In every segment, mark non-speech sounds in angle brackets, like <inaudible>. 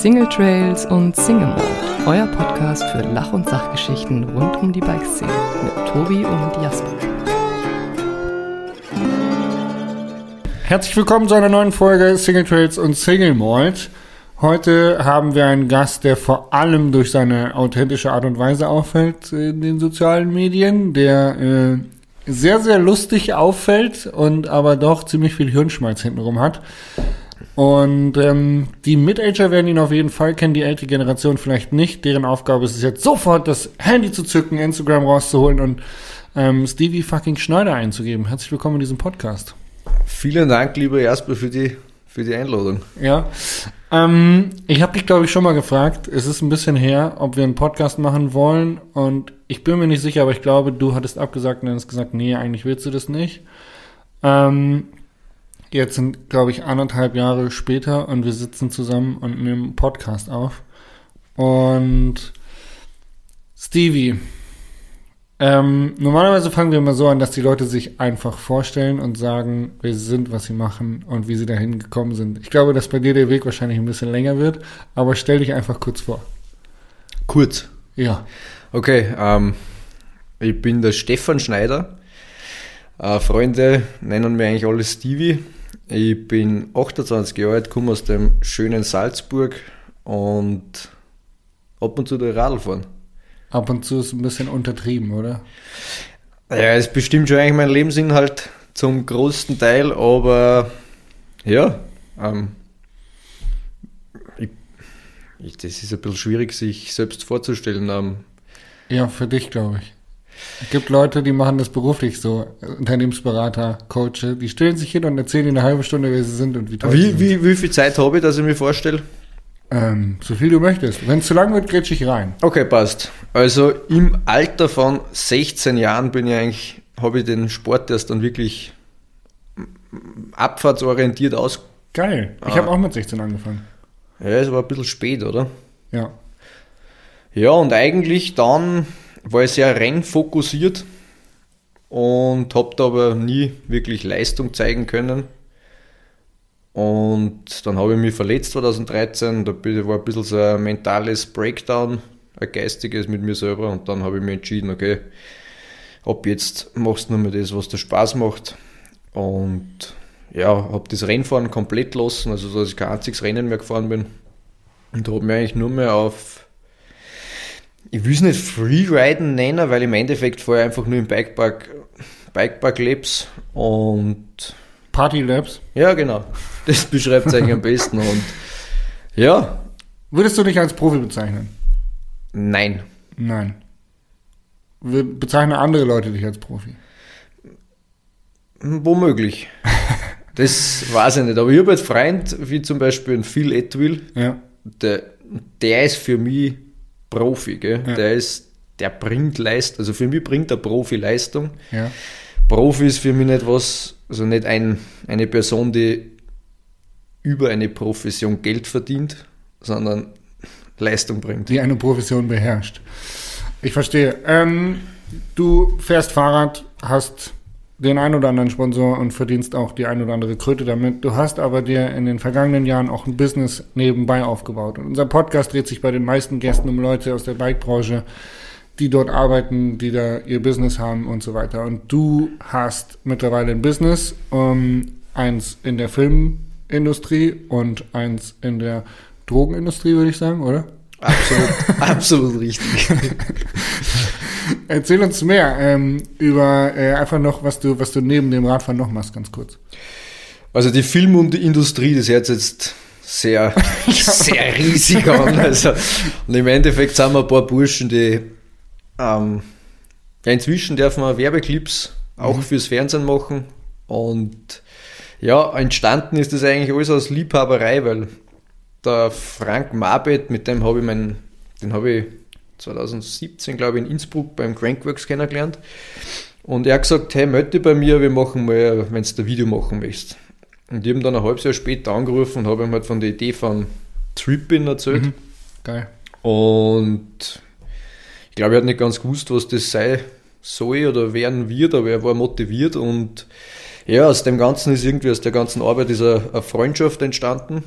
Single Trails und Single Mode, euer Podcast für Lach- und Sachgeschichten rund um die Bikeszene mit Tobi und Jasper. Herzlich willkommen zu einer neuen Folge Single Trails und Single Malt. Heute haben wir einen Gast, der vor allem durch seine authentische Art und Weise auffällt in den sozialen Medien, der äh, sehr, sehr lustig auffällt und aber doch ziemlich viel Hirnschmalz hintenrum hat. Und ähm, die Mid-Ager werden ihn auf jeden Fall kennen, die ältere Generation vielleicht nicht. Deren Aufgabe ist es jetzt sofort, das Handy zu zücken, Instagram rauszuholen und ähm, Stevie fucking Schneider einzugeben. Herzlich willkommen in diesem Podcast. Vielen Dank, lieber Jasper, für die, für die Einladung. Ja. Ähm, ich habe dich, glaube ich, schon mal gefragt. Es ist ein bisschen her, ob wir einen Podcast machen wollen. Und ich bin mir nicht sicher, aber ich glaube, du hattest abgesagt und dann hast gesagt, nee, eigentlich willst du das nicht. Ähm, jetzt sind, glaube ich, anderthalb Jahre später und wir sitzen zusammen und nehmen einen Podcast auf. Und Stevie, ähm, normalerweise fangen wir immer so an, dass die Leute sich einfach vorstellen und sagen, wer sie sind, was sie machen und wie sie dahin gekommen sind. Ich glaube, dass bei dir der Weg wahrscheinlich ein bisschen länger wird, aber stell dich einfach kurz vor. Kurz. Ja. Okay, ähm, ich bin der Stefan Schneider. Äh, Freunde nennen mich eigentlich alle Stevie. Ich bin 28 Jahre alt, komme aus dem schönen Salzburg und ab und zu der Radl fahren. Ab und zu ist ein bisschen untertrieben, oder? Ja, es bestimmt schon eigentlich mein Lebensinhalt zum größten Teil, aber ja, ähm, ich, ich, das ist ein bisschen schwierig, sich selbst vorzustellen. Ähm, Ja, für dich, glaube ich. Es gibt Leute, die machen das beruflich so, Unternehmensberater, Coaches, die stellen sich hin und erzählen dir eine halbe Stunde, wer sie sind und wie toll sie wie, sind. wie, wie viel Zeit habe ich, dass ich mir vorstelle? Ähm, so viel du möchtest. Wenn es zu lang wird, grätsch ich rein. Okay, passt. Also im Alter von 16 Jahren bin ich eigentlich, habe ich den Sport erst dann wirklich abfahrtsorientiert aus. Geil. Ich Ah. habe auch mit 16 angefangen. Ja, es war ein bisschen spät, oder? Ja. Ja, und eigentlich dann war ich sehr rennfokussiert und habe da aber nie wirklich Leistung zeigen können. Und dann habe ich mich verletzt 2013, da war ein bisschen so ein mentales Breakdown, ein geistiges mit mir selber und dann habe ich mich entschieden, okay, ab jetzt machst du nur mehr das, was dir Spaß macht. Und ja, habe das Rennfahren komplett lassen, also dass ich kein einziges Rennen mehr gefahren bin. Und habe mich eigentlich nur mehr auf ich will es nicht Freeriden nennen, weil im Endeffekt ich einfach nur im Bikepark, Bikepark Labs und Party Labs. ja, genau. Das beschreibt es eigentlich am besten. Und ja, Würdest du dich als Profi bezeichnen? nein. Nein. Wir bezeichnen andere Leute dich als Profi. Womöglich. Das weiß ich nicht. Aber ich habe einen Freund, wie zum Beispiel einen Phil Etwill, Ja. der, der ist für mich Profi, gell? Ja. Der ist, der bringt Leistung, also für mich bringt der Profi Leistung. Ja. Profi ist für mich nicht was, also nicht ein, eine Person, die über eine Profession Geld verdient, sondern Leistung bringt. Die eine Profession beherrscht. Ich verstehe. Ähm, du fährst Fahrrad, hast den ein oder anderen Sponsor und verdienst auch die ein oder andere Kröte damit. Du hast aber dir in den vergangenen Jahren auch ein Business nebenbei aufgebaut. Und unser Podcast dreht sich bei den meisten Gästen um Leute aus der Bikebranche, die dort arbeiten, die da ihr Business haben und so weiter. Und du hast mittlerweile ein Business, ähm, eins in der Filmindustrie und eins in der Drogenindustrie, würde ich sagen, oder? Absolut, <laughs> absolut richtig. <laughs> Erzähl uns mehr ähm, über äh, einfach noch, was du, was du neben dem Radfahren noch machst, ganz kurz. Also die Film- und die Industrie, das hört sich jetzt sehr, <laughs> sehr riesig an. Also, und im Endeffekt sind wir ein paar Burschen, die ähm, ja, inzwischen dürfen wir Werbeclips auch fürs Fernsehen machen. Und ja, entstanden ist das eigentlich alles aus Liebhaberei, weil der Frank Marbet, mit dem habe ich meinen, den habe ich 2017, glaube ich, in Innsbruck beim Crankworks kennengelernt. Und er hat gesagt, hey, melde dich bei mir, wir machen mal, wenn du ein Video machen möchtest. Und ich habe dann ein halbes Jahr später angerufen und habe ihm halt von der Idee von Trippin erzählt. Geil. Und ich glaube, er hat nicht ganz gewusst, was das sei soll oder werden wird, aber er war motiviert und ja, aus dem Ganzen ist irgendwie, aus der ganzen Arbeit ist eine, eine Freundschaft entstanden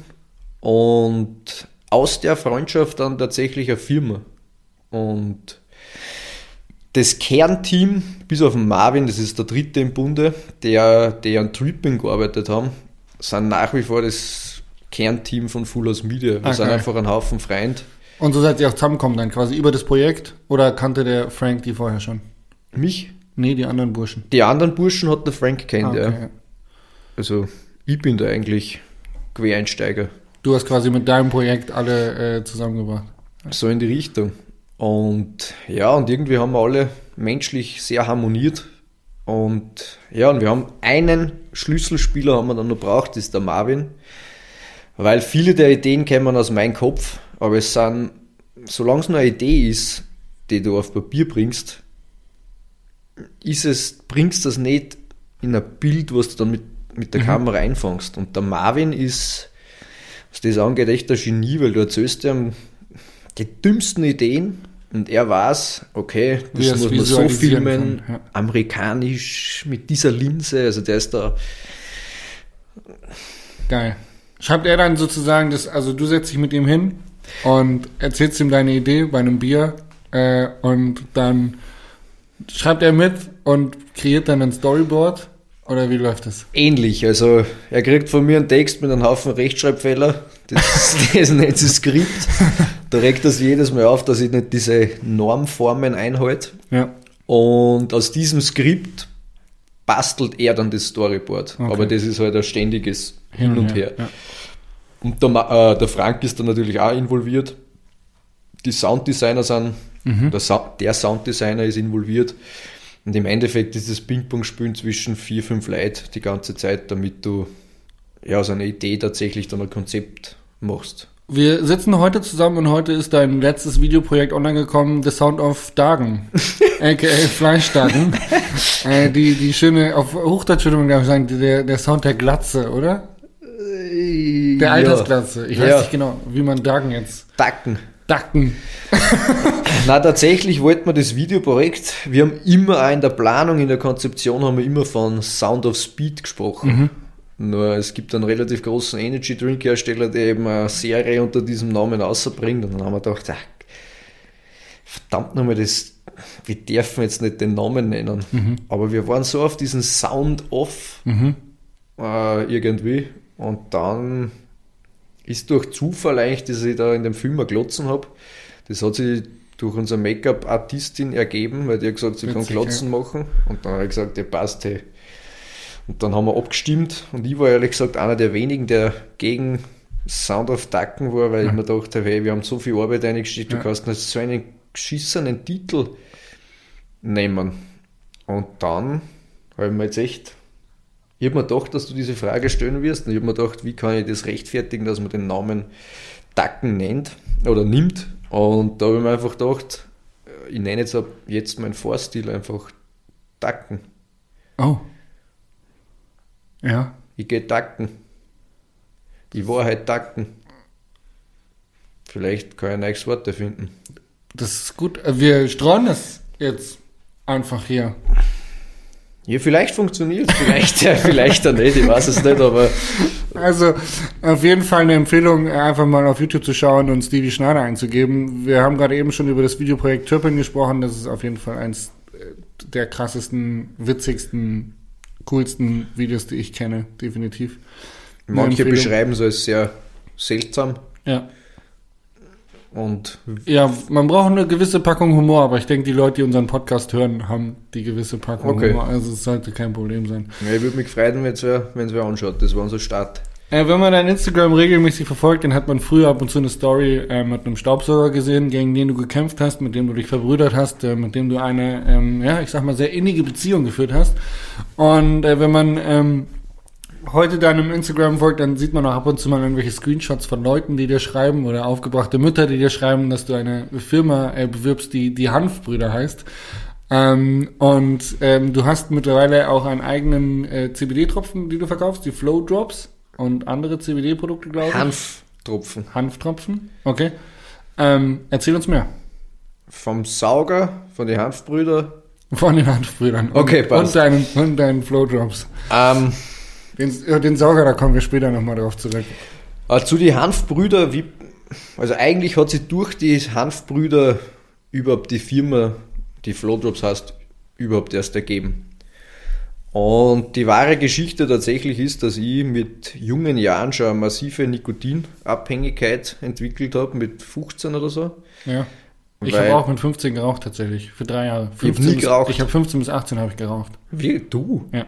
und aus der Freundschaft dann tatsächlich eine Firma. Und das Kernteam, bis auf den Marvin, das ist der dritte im Bunde, der, der an Tripping gearbeitet haben, sind nach wie vor das Kernteam von Full House Media. Wir Okay. sind einfach ein Haufen Freund. Und so seid ihr auch zusammengekommen dann quasi über das Projekt? Oder kannte der Frank die vorher schon? Mich, Nee, die anderen Burschen. die anderen Burschen hat der Frank kennt, Ah, ja. okay. Also ich bin da eigentlich Quereinsteiger. Du hast quasi mit deinem Projekt alle äh, zusammengebracht. So in die Richtung. Und ja, und irgendwie haben wir alle menschlich sehr harmoniert. Und ja, und wir haben einen Schlüsselspieler haben wir dann noch braucht, das ist der Marvin. Weil viele der Ideen kämen aus meinem Kopf, aber es sind, solange es nur eine Idee ist, die du auf Papier bringst, ist es, bringst das nicht in ein Bild, was du dann mit, mit der Kamera einfängst. Und der Marvin ist, was das angeht, echt ein Genie, weil du erzählst ihm die dümmsten Ideen und er weiß, okay, das es muss man so filmen, kann, ja. amerikanisch, mit dieser Linse, also der ist da, Geil. Schreibt er dann sozusagen das, also du setzt dich mit ihm hin und erzählst ihm deine Idee bei einem Bier äh, und dann schreibt er mit und kreiert dann ein Storyboard oder wie läuft das? ähnlich. Also er kriegt von mir einen Text mit einem Haufen Rechtschreibfehler. Das, <laughs> das nennt sich Skript. Da regt das jedes Mal auf, dass ich nicht diese Normformen einhalte. Ja. Und aus diesem Skript bastelt er dann das Storyboard. Okay. Aber das ist halt ein ständiges Hin und her. Ja. Und der, äh, der Frank ist da natürlich auch involviert. Die Sounddesigner sind, der, Sa der Sounddesigner ist involviert. Und im Endeffekt ist das Ping-Pong-Spielen zwischen vier, fünf Leuten die ganze Zeit, damit du ja, aus einer Idee tatsächlich dann ein Konzept machst. Wir sitzen heute zusammen und heute ist dein letztes Videoprojekt online gekommen, The Sound of Dagen, <laughs> aka Fleischdagen. äh, die, die schöne, auf Hochdeutsch würde man glaube ich sagen, der, der Sound der Glatze, oder? Der Altersglatze. Ich weiß Ja. nicht genau, wie man Dagen jetzt. Dacken. Dacken. <laughs> Na, tatsächlich wollten wir das Videoprojekt, wir haben immer auch in der Planung, in der Konzeption haben wir immer von Sound of Speed gesprochen. Nur es gibt einen relativ großen Energy Drink Hersteller, der eben eine Serie unter diesem Namen rausbringt. Und dann haben wir gedacht, ach, verdammt nochmal, das, wir dürfen jetzt nicht den Namen nennen. Aber wir waren so auf diesen Sound Off äh, irgendwie. Und dann ist durch Zufall eigentlich, dass ich da in dem Film mal glotzen habe, das hat sich durch unsere Make-up-Artistin ergeben, weil die hat gesagt, sie kann Witzig, Glotzen machen. Und dann habe ich gesagt, ja passt, hey. Und dann haben wir abgestimmt und ich war ehrlich gesagt einer der wenigen, der gegen Sound of Ducken war, weil ich mir dachte, hey, wir haben so viel Arbeit eingestellt, du Ja. kannst nicht so einen geschissenen Titel nehmen. Und dann habe ich mir jetzt echt, ich habe mir gedacht, dass du diese Frage stellen wirst und ich habe mir gedacht, wie kann ich das rechtfertigen, dass man den Namen Ducken nennt oder nimmt. Und da habe ich mir einfach gedacht, ich nenne jetzt ab jetzt meinen Vorstil einfach Ducken. Oh. Ja. Ich gehe Dacken. War halt Dacken. Vielleicht kann ich ein neues Wort erfinden. Das ist gut. Äh, Wir streuen das jetzt einfach hier. Ja, vielleicht funktioniert es, vielleicht, ja, vielleicht auch nicht, ich weiß es nicht, aber Also auf jeden Fall eine Empfehlung, einfach mal auf YouTube zu schauen und Stevie Schneider einzugeben. Wir haben gerade eben schon über das Videoprojekt Chirpin gesprochen. Das ist auf jeden Fall eins äh, der krassesten, witzigsten, coolsten Videos, die ich kenne, definitiv. Manche beschreiben es als sehr seltsam Ja. Und ja, man braucht eine gewisse Packung Humor, aber ich denke, die Leute, die unseren Podcast hören, haben die gewisse Packung Okay. Humor. Also es sollte kein Problem sein. ja, ich würde mich freuen, wenn es wer, wenn's wer anschaut. Das war unser Start. Äh, wenn man dein Instagram regelmäßig verfolgt, dann hat man früher ab und zu eine Story äh, mit einem Staubsauger gesehen, gegen den du gekämpft hast, mit dem du dich verbrüdert hast, äh, mit dem du eine, ähm, ja, ich sag mal, sehr innige Beziehung geführt hast. Und äh, wenn man ähm, heute deinem Instagram folgt, dann sieht man auch ab und zu mal irgendwelche Screenshots von Leuten, die dir schreiben oder aufgebrachte Mütter, die dir schreiben, dass du eine Firma äh, bewirbst, die die Hanfbrüder heißt. Ähm, und ähm, du hast mittlerweile auch einen eigenen äh, CBD-Tropfen, die du verkaufst, die Flow Drops und andere CBD-Produkte, glaube ich. Hanftropfen. Hanftropfen. Okay. Ähm, erzähl uns mehr Vom Sauger, von den Hanfbrüder. von den Hanfbrüdern. Und, Okay, passt. Und deinen, und deinen Flow Drops. Ähm, Den, den Sauger, da kommen wir später nochmal drauf zurück. äh, zu den Hanfbrüder, wie, also eigentlich hat sich durch die Hanfbrüder überhaupt die Firma, die Flowdrops heißt, überhaupt erst ergeben. Und die wahre Geschichte tatsächlich ist, dass ich mit jungen Jahren schon eine massive Nikotinabhängigkeit entwickelt habe, mit 15 oder so. Ja. Ich habe auch mit 15 geraucht tatsächlich, für drei Jahre. hab 15 nie bis- geraucht. Ich habe 15 bis 18 habe ich geraucht. Wie? Du? Ja.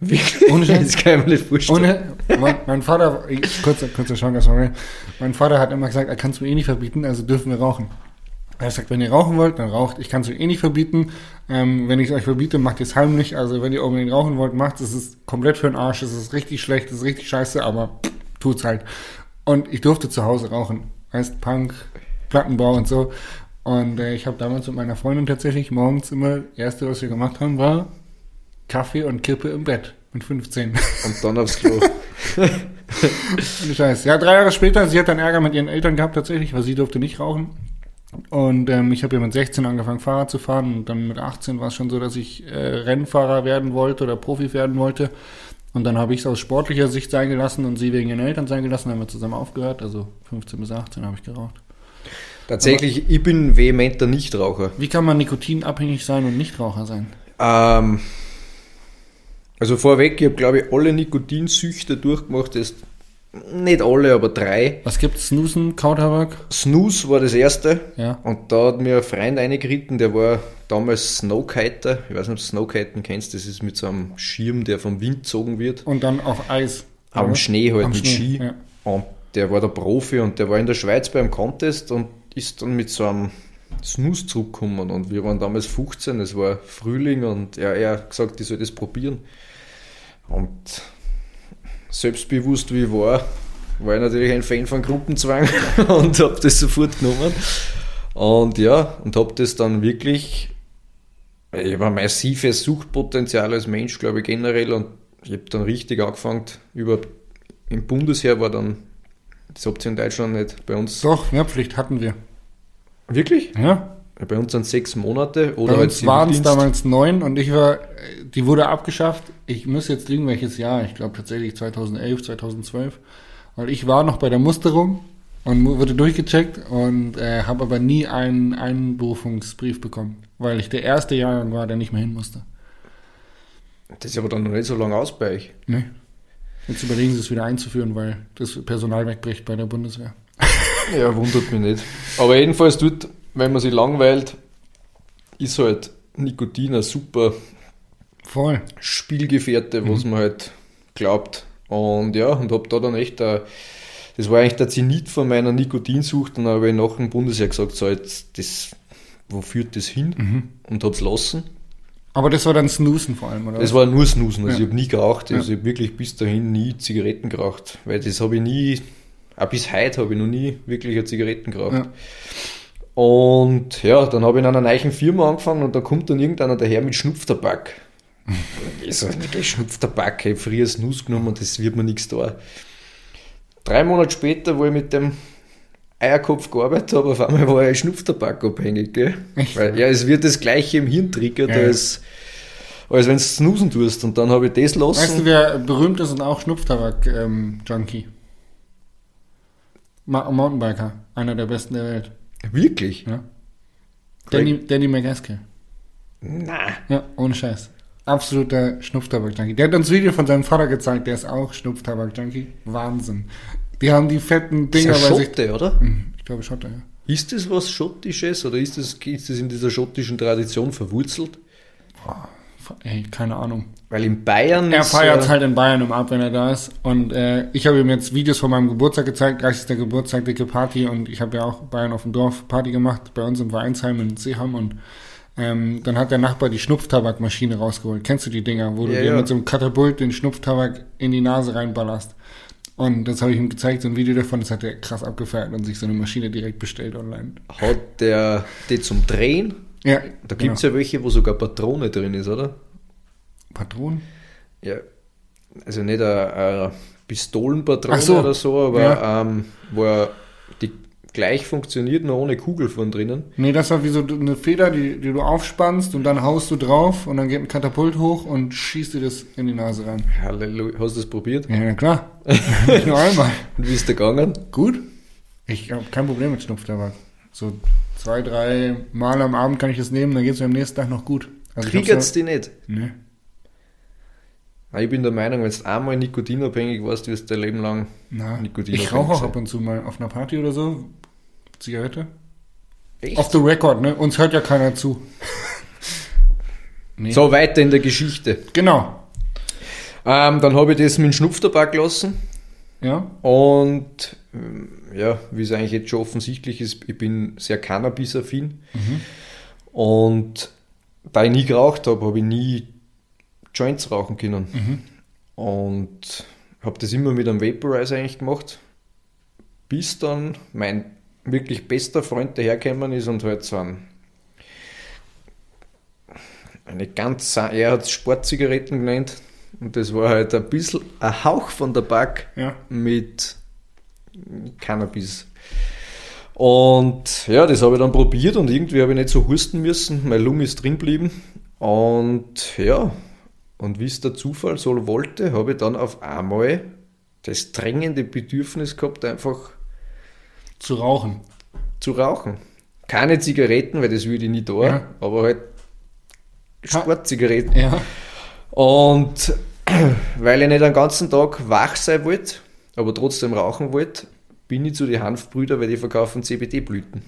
Wirklich? Ohne Scheiß. Das kann ich mir nicht vorstellen. Ohne, mein, mein Vater, kurzer, kurzer Schwanker, sorry. Mein Vater hat immer gesagt, er kann es mir eh nicht verbieten, also dürfen wir rauchen. Er hat gesagt, wenn ihr rauchen wollt, dann raucht. Ich kann es euch eh nicht verbieten. Ähm, wenn ich es euch verbiete, macht ihr es heimlich. Also wenn ihr unbedingt rauchen wollt, macht es. Es ist komplett für den Arsch. Es ist richtig schlecht, es ist richtig scheiße, aber tut's halt. Und ich durfte zu Hause rauchen. Heißt Punk, Plattenbau und so. Und äh, ich habe damals mit meiner Freundin tatsächlich morgens immer, das erste, was wir gemacht haben, war Kaffee und Kippe im Bett mit 15. Und dann aufs Klo. <laughs> Ohne Scheiß. Ja, drei Jahre später, sie hat dann Ärger mit ihren Eltern gehabt tatsächlich, weil sie durfte nicht rauchen. Und ähm, ich habe ja mit 16 angefangen Fahrrad zu fahren und dann mit 18 war es schon so, dass ich äh, Rennfahrer werden wollte oder Profi werden wollte. Und dann habe ich es aus sportlicher Sicht sein gelassen und sie wegen ihren Eltern sein gelassen, haben wir zusammen aufgehört. Also 15 bis 18 habe ich geraucht. Tatsächlich, ich bin vehementer Nichtraucher. Wie kann man nikotinabhängig sein und Nichtraucher sein? Ähm, also vorweg, ich habe glaube ich alle Nikotinsüchte durchgemacht. Das, nicht alle, aber drei. Was gibt's? Snoosen, Kautabak? Snooze war das erste. Ja. Und da hat mir ein Freund eingeritten, der war damals Snowkiter. Ich weiß nicht, ob du Snowkiten kennst. Das ist mit so einem Schirm, der vom Wind gezogen wird. Und dann auf Eis. Am? Schnee halt Am mit Schnee, Ski. ja. Und der war der Profi und der war in der Schweiz beim Contest und ist dann mit so einem Snooze zurückgekommen. Und wir waren damals 15, es war Frühling und er, er hat gesagt, ich soll das probieren. Und selbstbewusst wie ich war, war ich natürlich ein Fan von Gruppenzwang <laughs> und habe das sofort genommen. Und ja, und habe das dann wirklich, ich habe ein massives Suchtpotenzial als Mensch, glaube ich, generell. Und ich habe dann richtig angefangen, über, im Bundesheer war dann, das habt ihr in Deutschland nicht, bei uns. Doch, Wehrpflicht hatten wir. Wirklich? Ja, Bei uns sind sechs Monate oder Bei halt uns waren es damals neun und ich war, die wurde abgeschafft. Ich muss jetzt lügen, welches Jahr. Ich glaube tatsächlich 2011, 2012. Weil ich war noch bei der Musterung und wurde durchgecheckt und äh, habe aber nie einen Einberufungsbrief bekommen, weil ich der erste Jahrgang war, der nicht mehr hin musste. Das ist aber dann noch nicht so lange aus bei euch. Nee. Jetzt überlegen sie es wieder einzuführen, weil das Personal wegbricht bei der Bundeswehr. <laughs> Ja, wundert mich nicht. Aber jedenfalls dort, wenn man sich langweilt, ist halt Nikotin ein super Voll. Spielgefährte, was man halt glaubt. Und ja, und hab da dann echt, äh, das war eigentlich der Zenit von meiner Nikotinsucht und dann habe ich nach dem Bundesheer gesagt, so jetzt, das, wo führt das hin? Und hab's lassen. Aber das war dann Snoosen vor allem, oder? Das war nur Snoosen, also Ja. ich habe nie geraucht, also Ja. ich habe wirklich bis dahin nie Zigaretten geraucht, weil das habe ich nie, auch bis heute habe ich noch nie wirklich eine Zigaretten geraucht. Ja. Und ja, dann habe ich in einer neuen Firma angefangen und da kommt dann irgendeiner daher mit Schnupftabak. <laughs> Ich so, okay, Schnupftabak, ich habe früher Snus genommen und das wird mir nichts da. Drei Monate später, wo ich mit dem Eierkopf gearbeitet habe, auf einmal war ich Schnupftabak abhängig. Gell? Echt? Weil, ja, es wird das gleiche im Hirn triggert, Ja, als, als wenn du snoosen tust. Und dann habe ich das lassen. Weißt du, wer berühmt ist und auch Schnupftabak-Junkie? Ma Mountainbiker, einer der besten der Welt. Wirklich? Ja. Danny, Danny McGaskill. Na. Ja, ohne Scheiß. Absoluter Schnupftabak-Junkie. Der hat uns ein Video von seinem Vater gezeigt, der ist auch Schnupftabak-Junkie. Wahnsinn. Die haben die fetten Das ist Dinger ein bei sich. Schotte, oder? Hm, Ich glaube Schotter, ja. Ist das was Schottisches oder ist das, ist das in dieser schottischen Tradition verwurzelt? Ey, keine Ahnung. Weil in Bayern Er feiert äh, halt in Bayern im Ab, wenn er da ist. Und äh, ich habe ihm jetzt Videos von meinem Geburtstag gezeigt, 30. Geburtstag, dicke Party. Und ich habe ja auch Bayern auf dem Dorf Party gemacht, bei uns im Vereinsheim in Seeham. Und ähm, dann hat der Nachbar die Schnupftabakmaschine rausgeholt. Kennst du die Dinger, wo du Ja, dir ja. mit so einem Katapult den Schnupftabak in die Nase reinballerst? Und das habe ich ihm gezeigt, so ein Video davon, das hat er krass abgefeiert und sich so eine Maschine direkt bestellt online. hat der die zum Drehen. Ja, Da gibt es ja welche, wo sogar Patrone drin ist, oder? Patronen? Ja. Also nicht eine, Pistolenpatrone so. oder so, aber Ja. ähm, wo er die gleich funktioniert, nur ohne Kugel von drinnen. Nee, das war wie so eine Feder, die, die du aufspannst und dann haust du drauf und dann geht ein Katapult hoch und schießt dir das in die Nase rein. Halleluja. Hast du das probiert? Ja, na klar. <laughs> Nicht nur einmal. Und wie ist der gegangen? Gut? Ich habe kein Problem mit Schnupftabak. So zwei, drei Mal am Abend kann ich das nehmen, dann geht es mir am nächsten Tag noch gut. Also ich hab's Triggert's die nicht? Nee. Na, Ich bin der Meinung, wenn du einmal nikotinabhängig warst, wirst du dein Leben lang Na, Nikotinabhängig ich rauche auch sein. ab und zu mal auf einer Party oder so. Zigarette. Echt? Off the record, ne? Uns hört ja keiner zu. <laughs> nee. So, weiter in der Geschichte. Genau. Ähm, dann habe ich das mit dem Schnupftabak gelassen. Ja. Und ähm, ja, wie es eigentlich jetzt schon offensichtlich ist, ich bin sehr Cannabis-affin. Und da ich nie geraucht habe, habe ich nie Joints rauchen können. Und habe das immer mit einem Vaporizer eigentlich gemacht, bis dann mein wirklich bester Freund dahergekommen ist und halt so ein, eine ganz, er hat Sportzigaretten genannt. Und das war halt ein bisschen ein Hauch von Tabak Ja. mit Cannabis. Und ja, das habe ich dann probiert und irgendwie habe ich nicht so husten müssen. Mein Lunge ist drin geblieben. Und ja, und wie es der Zufall so wollte, habe ich dann auf einmal das drängende Bedürfnis gehabt, einfach Zu rauchen. zu rauchen. Keine Zigaretten, weil das würde ich nie da, Ja. aber halt Sportzigaretten. Ja. Und <clears throat> weil ich nicht den ganzen Tag wach sein wollte, aber trotzdem rauchen wollte, bin ich zu den Hanfbrüder, weil die verkaufen CBD-Blüten.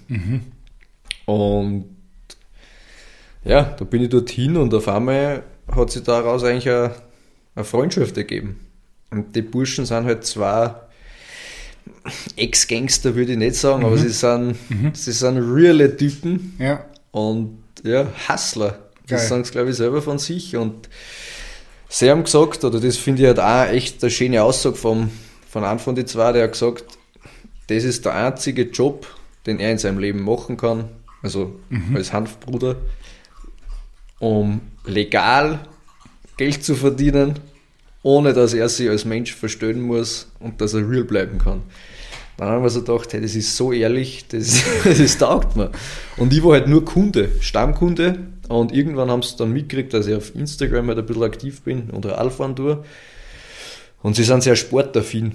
Und ja, da bin ich dorthin und auf einmal hat sich daraus eigentlich eine, eine Freundschaft ergeben. Und die Burschen sind halt zwar Ex-Gangster, würde ich nicht sagen, aber sie sind, sie sind reale Typen Ja. und ja, Hustler. Das sagen sie, glaube ich, selber von sich. Und sie haben gesagt, oder das finde ich halt auch echt eine schöne Aussage vom, von einem von den zwei, der hat gesagt, das ist der einzige Job, den er in seinem Leben machen kann, also als Hanfbruder, um legal Geld zu verdienen, ohne dass er sich als Mensch verstehen muss und dass er real bleiben kann. Dann haben wir so gedacht, hey, das ist so ehrlich, das, <laughs> das taugt mir. Und ich war halt nur Kunde, Stammkunde. Und irgendwann haben sie dann mitgekriegt, dass ich auf Instagram halt ein bisschen aktiv bin oder Alphan tue. Und sie sind sehr sportaffin.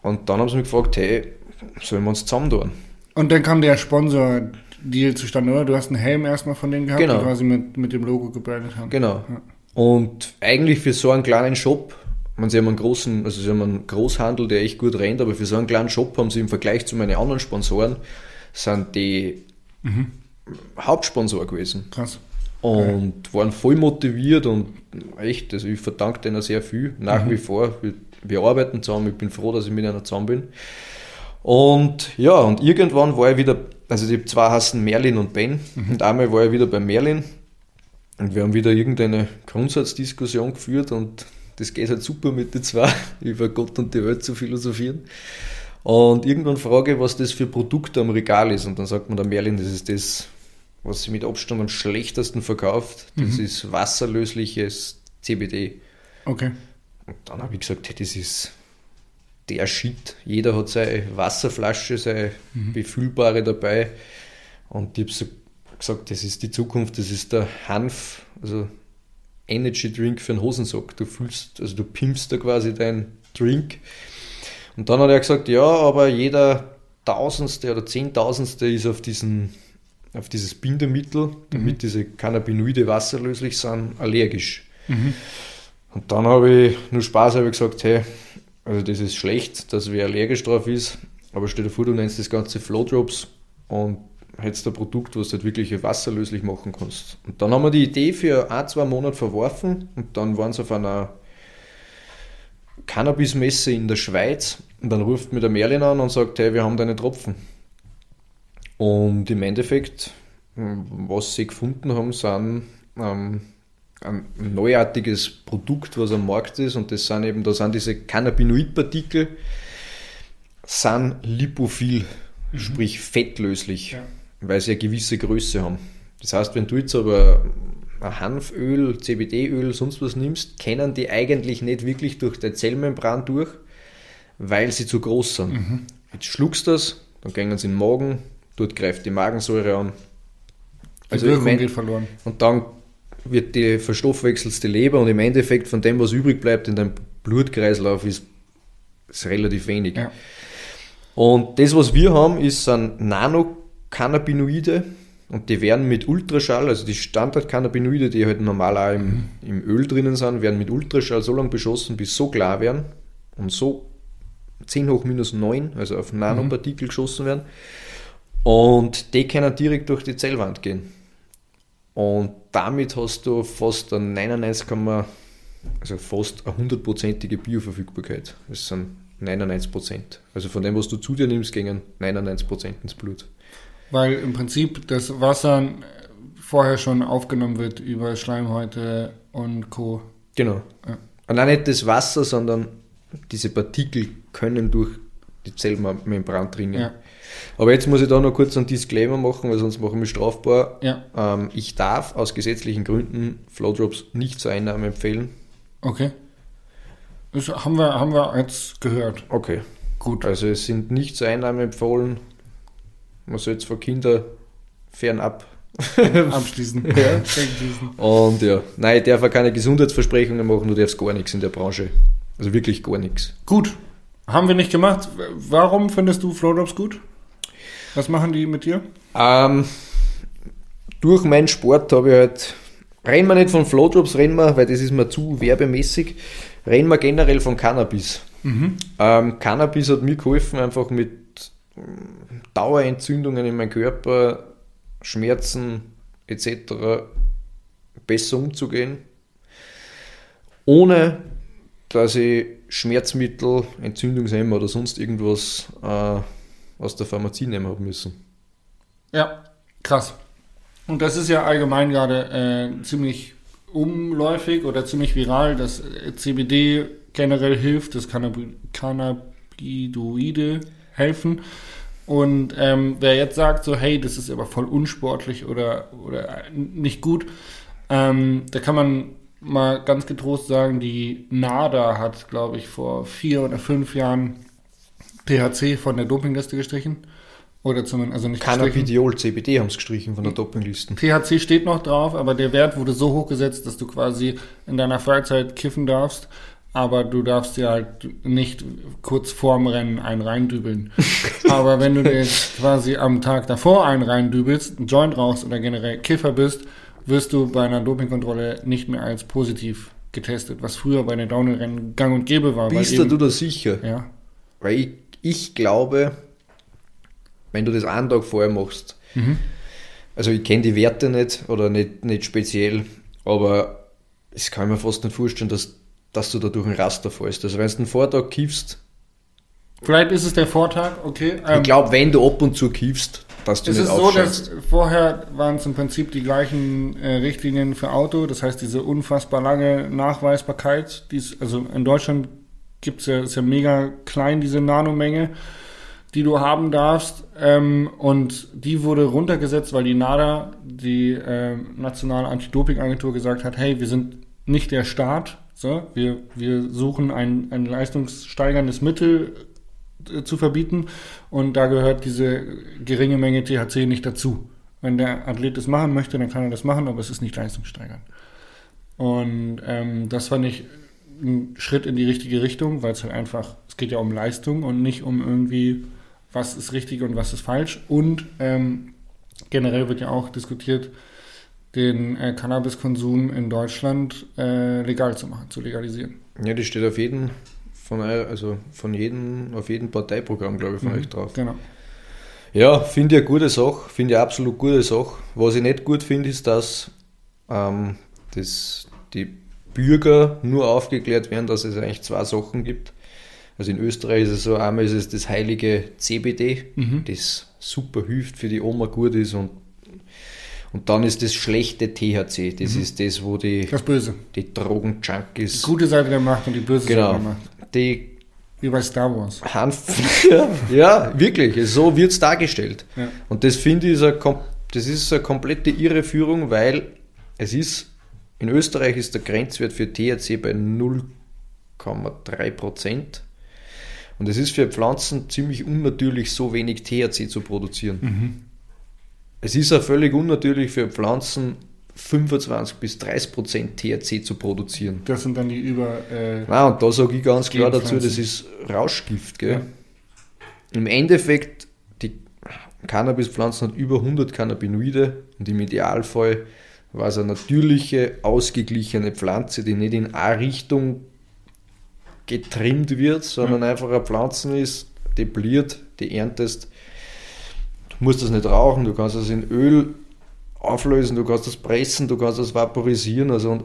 Und dann haben sie mich gefragt, hey, sollen wir uns zusammen tun? Und dann kam der Sponsor-Deal zustande, oder? Du hast einen Helm erstmal von denen gehabt, Genau. die quasi mit, mit dem Logo gebrandet haben. Genau. Ja. Und eigentlich für so einen kleinen Shop, man, sie haben einen großen, also sie haben einen Großhandel, der echt gut rennt, aber für so einen kleinen Shop haben sie im Vergleich zu meinen anderen Sponsoren, sind die Hauptsponsor gewesen. Krass. Und waren voll motiviert und echt, also ich verdanke denen sehr viel, nach wie vor. Wir, wir arbeiten zusammen, ich bin froh, dass ich mit einer zusammen bin. Und ja, und irgendwann war ich wieder, also die zwei heißen Merlin und Ben, und einmal war ich wieder bei Merlin und wir haben wieder irgendeine Grundsatzdiskussion geführt und das geht halt super mit den zwei, <laughs> über Gott und die Welt zu philosophieren. Und irgendwann frage ich, was das für Produkt am Regal ist. Und dann sagt man der Merlin, das ist das, was sie mit Abstand am schlechtesten verkauft. Das ist wasserlösliches CBD. Okay. Und dann habe ich gesagt, hey, das ist der Shit. Jeder hat seine Wasserflasche, seine befüllbare dabei. Und ich habe so gesagt, das ist die Zukunft, das ist der Hanf, also Energy Drink für einen Hosensack. Du fühlst, also du pimpst da quasi deinen Drink. Und dann hat er gesagt, ja, aber jeder Tausendste oder Zehntausendste ist auf diesen auf dieses Bindemittel, damit diese Cannabinoide wasserlöslich sind, allergisch. Und dann habe ich nur Spaß habe ich gesagt, hey, also das ist schlecht, dass wer allergisch drauf ist, aber stell dir vor, du nennst das Ganze Flowdrops und hättest ein Produkt, was du halt wirklich wasserlöslich machen kannst. Und dann haben wir die Idee für ein, zwei Monate verworfen und dann waren sie auf einer Cannabismesse in der Schweiz und dann ruft mir der Merlin an und sagt, hey, wir haben deine Tropfen. Und im Endeffekt, was sie gefunden haben, sind ähm, ein neuartiges Produkt, was am Markt ist und das sind eben, da sind diese Cannabinoidpartikel, sind lipophil, sprich fettlöslich, Ja. Weil sie eine gewisse Größe haben. Das heißt, wenn du jetzt aber ein Hanföl, CBD-Öl, sonst was nimmst, kennen die eigentlich nicht wirklich durch die Zellmembran durch, weil sie zu groß sind. Jetzt schluckst du das, dann gehen sie in den Magen, dort greift die Magensäure an. Die Also ich Wirkung mein- geht verloren. und dann wird die verstoffwechselst die Leber und im Endeffekt von dem, was übrig bleibt in deinem Blutkreislauf, ist, ist relativ wenig. Ja. Und das, was wir haben, ist ein Nanocannabinoide und die werden mit Ultraschall, also die Standardcannabinoide, die halt normal auch im, im Öl drinnen sind, werden mit Ultraschall so lange beschossen, bis so klar werden und so 10 hoch minus 9, also auf Nanopartikel geschossen werden. Und die können direkt durch die Zellwand gehen. Und damit hast du fast ein 99, also fast eine hundertprozentige Bioverfügbarkeit. Das sind 99 Prozent. Also von dem, was du zu dir nimmst, gehen 99 Prozent ins Blut. Weil im Prinzip das Wasser vorher schon aufgenommen wird über Schleimhäute und Co. Genau. Ja. Und auch nicht das Wasser, sondern diese Partikel können durch die Zellmembran dringen. Ja. Aber jetzt muss ich da noch kurz einen Disclaimer machen, weil sonst machen wir strafbar. Ja. Ähm, ich darf aus gesetzlichen Gründen Flowdrops nicht zur Einnahme empfehlen. Okay. Das haben wir, haben wir jetzt gehört. Okay. Gut. Also es sind nicht zur Einnahme empfohlen. Man soll jetzt vor Kinder fernab. <laughs> <laughs> Abschließen. Ja. Und ja, nein, ich darf auch keine Gesundheitsversprechungen machen, du darfst gar nichts in der Branche. Also wirklich gar nichts. Gut. Haben wir nicht gemacht. Warum findest du Flowdrops gut? Was machen die mit dir? Ähm, durch meinen Sport habe ich halt, reden wir nicht von Flowdrops, reden wir, weil das ist mir zu werbemäßig, reden wir generell von Cannabis. Ähm, Cannabis hat mir geholfen, einfach mit Dauerentzündungen in meinem Körper, Schmerzen etc. besser umzugehen, ohne dass ich Schmerzmittel, Entzündungshemmer oder sonst irgendwas äh, aus der Pharmazie nehmen habe müssen. Ja, krass. Und das ist ja allgemein gerade äh, ziemlich umläufig oder ziemlich viral, dass äh, CBD generell hilft, dass Cannab Cannabinoide helfen. Und ähm, wer jetzt sagt so, hey, das ist aber voll unsportlich oder, oder nicht gut, ähm, da kann man mal ganz getrost sagen, die NADA hat, glaube ich, vor vier oder fünf Jahren THC von der Dopingliste gestrichen. Oder zumindest, also nicht gestrichen. Cannabidiol, CBD haben sie gestrichen von der Dopinglisten. THC steht noch drauf, aber der Wert wurde so hoch gesetzt, dass du quasi in deiner Freizeit kiffen darfst, aber du darfst dir halt nicht kurz vorm Rennen einen reindübeln. <laughs> aber wenn du dir jetzt quasi am Tag davor einen reindübelst, einen Joint rauchst oder generell Kiffer bist, wirst du bei einer Dopingkontrolle nicht mehr als positiv getestet, was früher bei den Downhill-Rennen gang und gäbe war. Bist eben- du da sicher? Ja, Weil ich, ich glaube, wenn du das einen Tag vorher machst, also ich kenne die Werte nicht oder nicht, nicht speziell, aber es kann mir fast nicht vorstellen, dass, dass du da durch ein Raster fällst. Also wenn du einen Vortag kiffst, vielleicht ist es der Vortag, okay. ähm, ich glaube, wenn du ab und zu kiffst, dass du Es nicht ist so, dass vorher waren es im Prinzip die gleichen äh, Richtlinien für Auto, das heißt diese unfassbar lange Nachweisbarkeit, die ist, also in Deutschland gibt's ja, ist ja mega klein, diese Nanomenge, die du haben darfst, ähm, und die wurde runtergesetzt, weil die NADA, die äh, nationale Anti-Doping-Agentur, gesagt hat, hey, wir sind nicht der Staat, so, wir, wir suchen ein, ein leistungssteigerndes Mittel äh, zu verbieten und da gehört diese geringe Menge THC nicht dazu. Wenn der Athlet das machen möchte, dann kann er das machen, aber es ist nicht leistungssteigernd. Und ähm, das fand ich ein Schritt in die richtige Richtung, weil es halt einfach, es geht ja um Leistung und nicht um irgendwie, was ist richtig und was ist falsch. Und ähm, generell wird ja auch diskutiert, den äh, Cannabiskonsum in Deutschland äh, legal zu machen, zu legalisieren. Ja, das steht auf jeden von also von jedem, auf jedem Parteiprogramm, glaube ich, von euch drauf. Genau. Ja, finde ich eine gute Sache, finde ich eine absolut gute Sache. Was ich nicht gut finde, ist, dass ähm, das, die Bürger nur aufgeklärt werden, dass es eigentlich zwei Sachen gibt. Also in Österreich ist es so, einmal ist es das heilige CBD, das super hilft, für die Oma gut ist und, und dann ist das schlechte THC, das ist das, wo die, Das Böse. die Drogen-Junkies, Die gute Seite der Macht und die böse Seite genau, der Macht. die Wie bei Star Wars. Hanf. <laughs> ja, ja, wirklich. So wird es dargestellt. Ja. Und das finde ich, ist eine, das ist eine komplette Irreführung, weil es ist, in Österreich ist der Grenzwert für THC bei 0,3 Prozent. Und es ist für Pflanzen ziemlich unnatürlich, so wenig THC zu produzieren. Es ist auch völlig unnatürlich für Pflanzen 25 bis 30 Prozent THC zu produzieren. Das sind dann die über. Äh, Ah, und da sage ich ganz klar dazu, das ist Rauschgift. Gell? im Endeffekt, die Cannabispflanzen hat über 100 Cannabinoide und im Idealfall war es eine natürliche, ausgeglichene Pflanze, die nicht in eine Richtung getrimmt wird, sondern mhm. einfach eine Pflanze ist, die bliert, die erntest. Du musst das nicht rauchen, du kannst es in Öl auflösen, du kannst das pressen, du kannst das vaporisieren. Also und,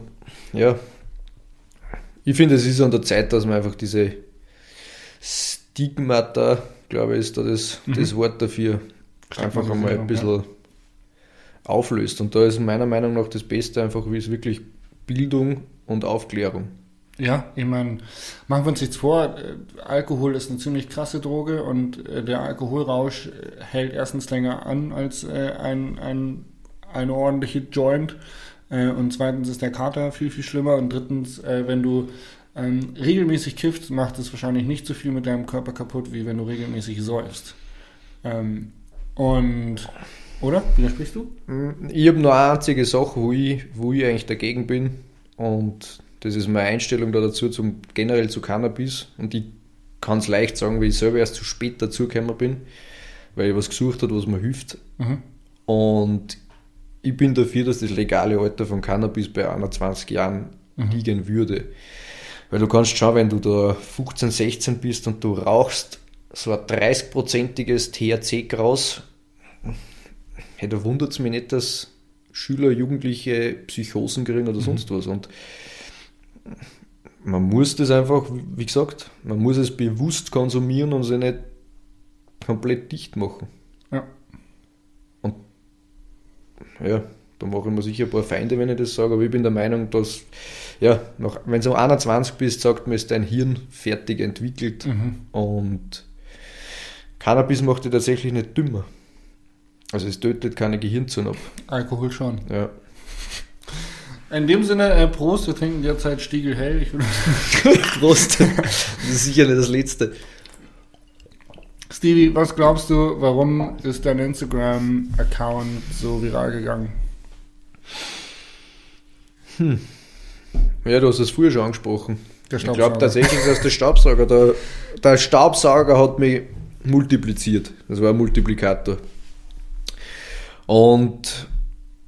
ja, ich finde, es ist an der Zeit, dass man einfach diese Stigmata, glaube ich, ist da das, mhm. das Wort dafür, einfach einmal ein bisschen ja. auflöst. Und da ist meiner Meinung nach das Beste einfach, wie es wirklich Bildung und Aufklärung. Ja, ich meine, machen wir uns jetzt vor, äh, Alkohol ist eine ziemlich krasse Droge und äh, der Alkoholrausch äh, hält erstens länger an als ein, ein, eine ordentliche Joint und zweitens ist der Kater viel, viel schlimmer und drittens, wenn du ähm, regelmäßig kiffst, macht es wahrscheinlich nicht so viel mit deinem Körper kaputt, wie wenn du regelmäßig säufst. Ähm, und, oder? Widersprichst du? Ich habe nur eine einzige Sache, wo ich, wo ich eigentlich dagegen bin und das ist meine Einstellung da dazu, zum, generell zu Cannabis. Und ich kann es leicht sagen, weil ich selber erst zu spät dazugekommen bin, weil ich was gesucht habe, was mir hilft. Mhm. Und ich bin dafür, dass das legale Alter von Cannabis bei 21 Jahren mhm. liegen würde. Weil du kannst schauen, wenn du da 15, 16 bist und du rauchst so ein 30-prozentiges THC-Graus, hey, da wundert es mich nicht, dass Schüler, Jugendliche Psychosen kriegen oder mhm. sonst was. Und man muss das einfach, wie gesagt, man muss es bewusst konsumieren und sich nicht komplett dicht machen. Ja. Und ja, da mache ich mir sicher ein paar Feinde, wenn ich das sage, aber ich bin der Meinung, dass, ja, noch, wenn du um 21 bist, sagt man, ist dein Hirn fertig entwickelt mhm. und Cannabis macht dich tatsächlich nicht dümmer. Also es tötet keine Gehirnzellen ab. Alkohol schon. Ja. In dem Sinne, äh, Prost, wir trinken derzeit Stiegel hell. <laughs> Prost. Das ist sicher nicht das Letzte. Stevie, was glaubst du, warum ist dein Instagram-Account so viral gegangen? Hm. Ja, du hast es früher schon angesprochen. Ich glaube tatsächlich, dass der Staubsauger, der, der Staubsauger hat mich multipliziert. Das war ein Multiplikator. Und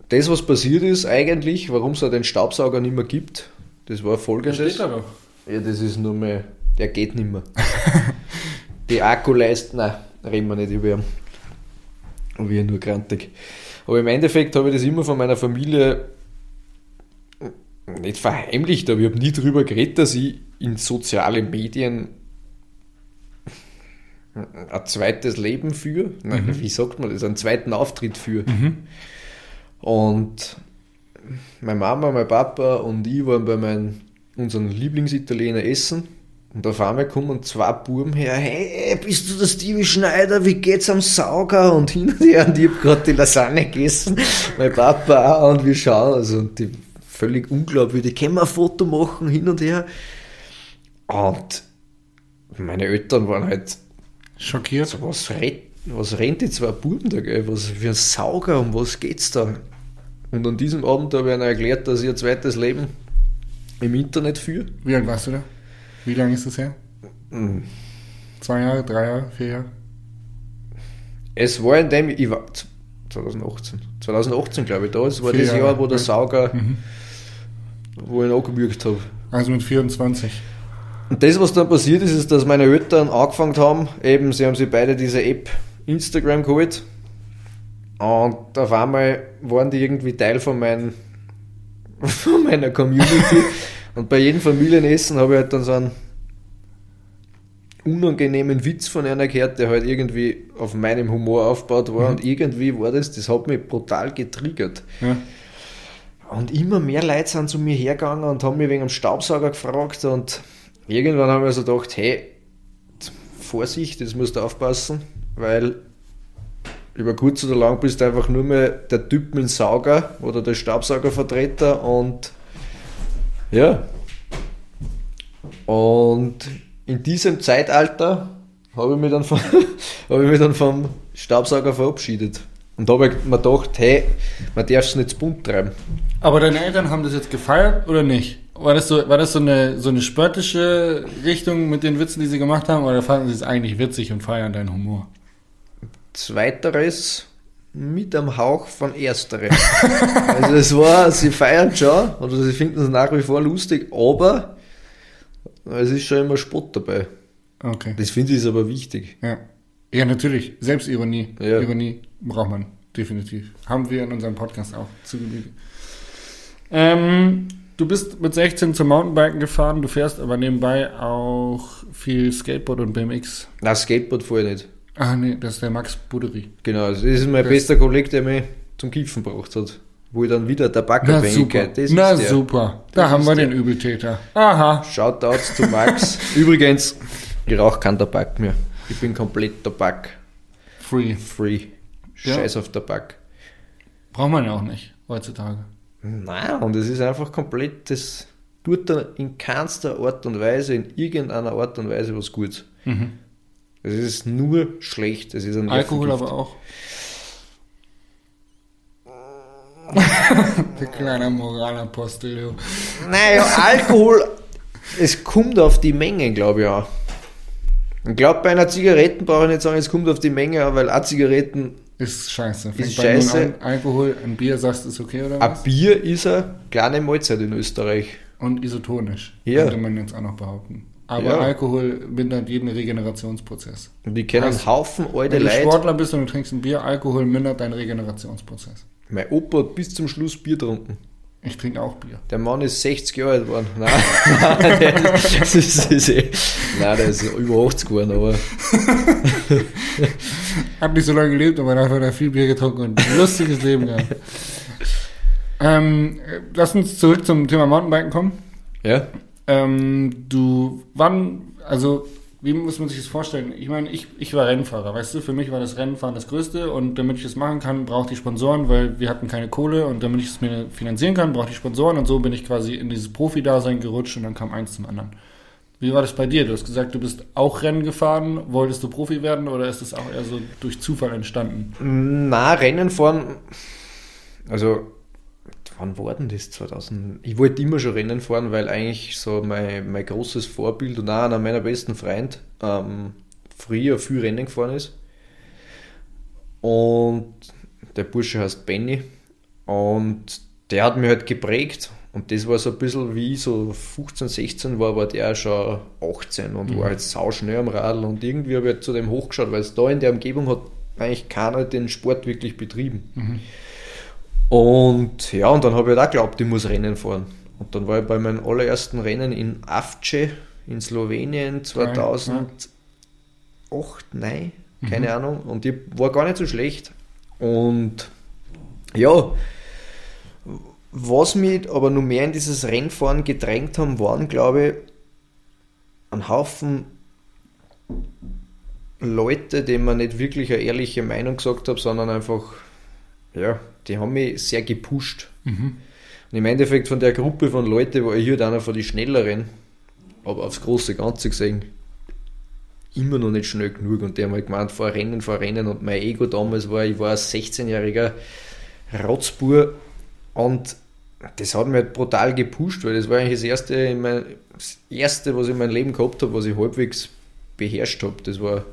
das, was passiert ist eigentlich, warum es den Staubsauger nicht mehr gibt, das war folgendes. Das steht da noch. Ja, das ist nur mehr, der geht nicht mehr. <laughs> Die Akkuleiste, nein, reden wir nicht über ihn. Aber ich nur grantig. Aber im Endeffekt habe ich das immer von meiner Familie nicht verheimlicht, aber ich habe nie darüber geredet, dass ich in soziale Medien ein zweites Leben führe. Mhm. Wie sagt man das? Einen zweiten Auftritt führe. Mhm. Und meine Mama, mein Papa und ich waren bei meinem, unserem Lieblingsitaliener essen. Und auf einmal kommen zwei Buben her, hey, bist du der Stevie Schneider, wie geht's am Sauger? Und hin und her, und ich hab gerade die Lasagne gegessen, mein Papa auch, und wir schauen, also, und die völlig unglaubwürdig, können wir ein Foto machen, hin und her. Und meine Eltern waren halt schockiert. So, was, was rennt die zwei Buben da, gell? Was für ein Sauger, um was geht's da? Und an diesem Abend habe ich ihnen erklärt, dass ich ein zweites Leben im Internet führe. Wie alt warst du da? Wie lange ist das her? Mhm. Zwei Jahre, drei Jahre, vier Jahre? Es war in dem, ich war 2018, 2018 glaube ich, da. Es war vier das Jahre, Jahr, wo der Sauger, mhm. wo ich ihn angewürgt habe. Also mit 24. Und das, was dann passiert ist, ist, dass meine Eltern angefangen haben, eben, sie haben sich beide diese App Instagram geholt und auf einmal waren die irgendwie Teil von, mein, <laughs> von meiner Community. Und bei jedem Familienessen habe ich halt dann so einen unangenehmen Witz von einer gehört, der halt irgendwie auf meinem Humor aufgebaut war. Mhm. Und irgendwie war das, das hat mich brutal getriggert. Ja. Und immer mehr Leute sind zu mir hergegangen und haben mich wegen dem Staubsauger gefragt. Und irgendwann haben wir so gedacht, hey, Vorsicht, das musst du aufpassen, weil über kurz oder lang bist du einfach nur mehr der Typ mit Sauger oder der Staubsaugervertreter und ja. Und in diesem Zeitalter habe ich mich dann, <laughs> ich mich dann vom Staubsauger verabschiedet. Und da habe ich mir gedacht, hey, man darf es nicht zu bunt treiben. Aber deine Eltern haben das jetzt gefeiert oder nicht? War das so, war das so eine, so eine spöttische Richtung mit den Witzen, die sie gemacht haben, oder fanden sie es eigentlich witzig und feiern deinen Humor? Zweiteres mit am Hauch von Ersterem. <laughs> also es war, sie feiern schon, oder sie finden es nach wie vor lustig, aber es ist schon immer Spott dabei. Okay. Das finde ich ist aber wichtig. Ja. Ja, natürlich. Selbstironie. Ja. Ironie braucht man. Definitiv. Haben wir in unserem Podcast auch zu Genüge. Ähm, du bist mit 16 zum Mountainbiken gefahren, du fährst aber nebenbei auch viel Skateboard und BMX. Na, Skateboard vorher nicht. Ah, nee, das ist der Max Budery. Genau, das ist mein Das- bester Kollege, der mich zum Kiffen gebracht hat. Wo ich dann wieder. Tabakabhängigkeit, das Na der. super. Da Das haben wir der. den Übeltäter. Aha. Shoutouts zu Max. <laughs> Übrigens, ich rauche keinen Tabak mehr. Ich bin komplett Tabak-free. Free. Ja. Scheiß auf Tabak. Braucht man ja auch nicht heutzutage. Nein, und es ist einfach komplett, das tut da in keinster Art und Weise, in irgendeiner Art und Weise was Gutes. Mhm. Es ist nur schlecht. Es ist ein Alkohol aber auch. <laughs> der kleine Moralapostel. du. Naja, Alkohol, es kommt auf die Menge, glaube ich auch. Ich glaube, bei einer Zigaretten brauche ich nicht sagen, es kommt auf die Menge an, weil auch Zigaretten, Ist scheiße. Fängt Ist scheiße. An. Alkohol, ein Bier, sagst du, ist okay oder ein was? Bier ist eine kleine Mahlzeit in Österreich. Und isotonisch, Ja. könnte man jetzt auch noch behaupten. Aber Ja. Alkohol mindert jeden Regenerationsprozess. Und ich kenne einen Haufen alte Wenn du Leute. Sportler bist und du trinkst ein Bier, Alkohol mindert deinen Regenerationsprozess. Mein Opa hat bis zum Schluss Bier getrunken. Ich trinke auch Bier. Der Mann ist 60 Jahre alt geworden. Nein, nein, der ist, <laughs> das ist, das ist nein, der ist über 80 geworden, aber <laughs> Hat nicht so lange gelebt, aber dafür hat er viel Bier getrunken und ein lustiges Leben gehabt. <laughs> Ähm, äh, lass uns zurück zum Thema Mountainbiken kommen. ja. Ähm, du, wann, also, wie muss man sich das vorstellen? Ich meine, ich, ich war Rennfahrer, weißt du, für mich war das Rennfahren das Größte und damit ich das machen kann, brauchte ich Sponsoren, weil wir hatten keine Kohle und damit ich es mir finanzieren kann, brauchte ich Sponsoren und so bin ich quasi in dieses Profi-Dasein gerutscht und dann kam eins zum anderen. Wie war das bei dir? Du hast gesagt, du bist auch Rennen gefahren. Wolltest du Profi werden oder ist das auch eher so durch Zufall entstanden? Na, Rennen fahren, also, wann war denn das? 2000? Ich wollte immer schon Rennen fahren, weil eigentlich so mein, mein großes Vorbild und auch einer meiner besten Freunde ähm, früher viel Rennen gefahren ist. Und der Bursche heißt Benny und der hat mich halt geprägt und das war so ein bisschen wie so 15, 16 war, war der schon 18 und war halt sauschnell am Radl und irgendwie habe ich halt zu dem hochgeschaut, weil es da in der Umgebung hat eigentlich keiner den Sport wirklich betrieben. Und ja, und dann habe ich halt auch geglaubt, ich muss Rennen fahren. Und dann war ich bei meinem allerersten Rennen in Avce in Slowenien 2008, 9, keine Ahnung. Und ich war gar nicht so schlecht. Und ja, was mich aber noch mehr in dieses Rennfahren gedrängt haben, waren, glaube ich, ein Haufen Leute, denen man nicht wirklich eine ehrliche Meinung gesagt habe, sondern einfach, ja, die haben mich sehr gepusht. Und im Endeffekt von der Gruppe von Leuten war ich halt einer von den Schnelleren, aber aufs große Ganze gesehen immer noch nicht schnell genug. Und die haben halt gemeint, fahr Rennen, fahr Rennen. Und mein Ego damals war, ich war ein 16-jähriger Rotzbur und das hat mich halt brutal gepusht, weil das war eigentlich das erste, in mein, das erste was ich in meinem Leben gehabt habe, was ich halbwegs beherrscht habe. Das war,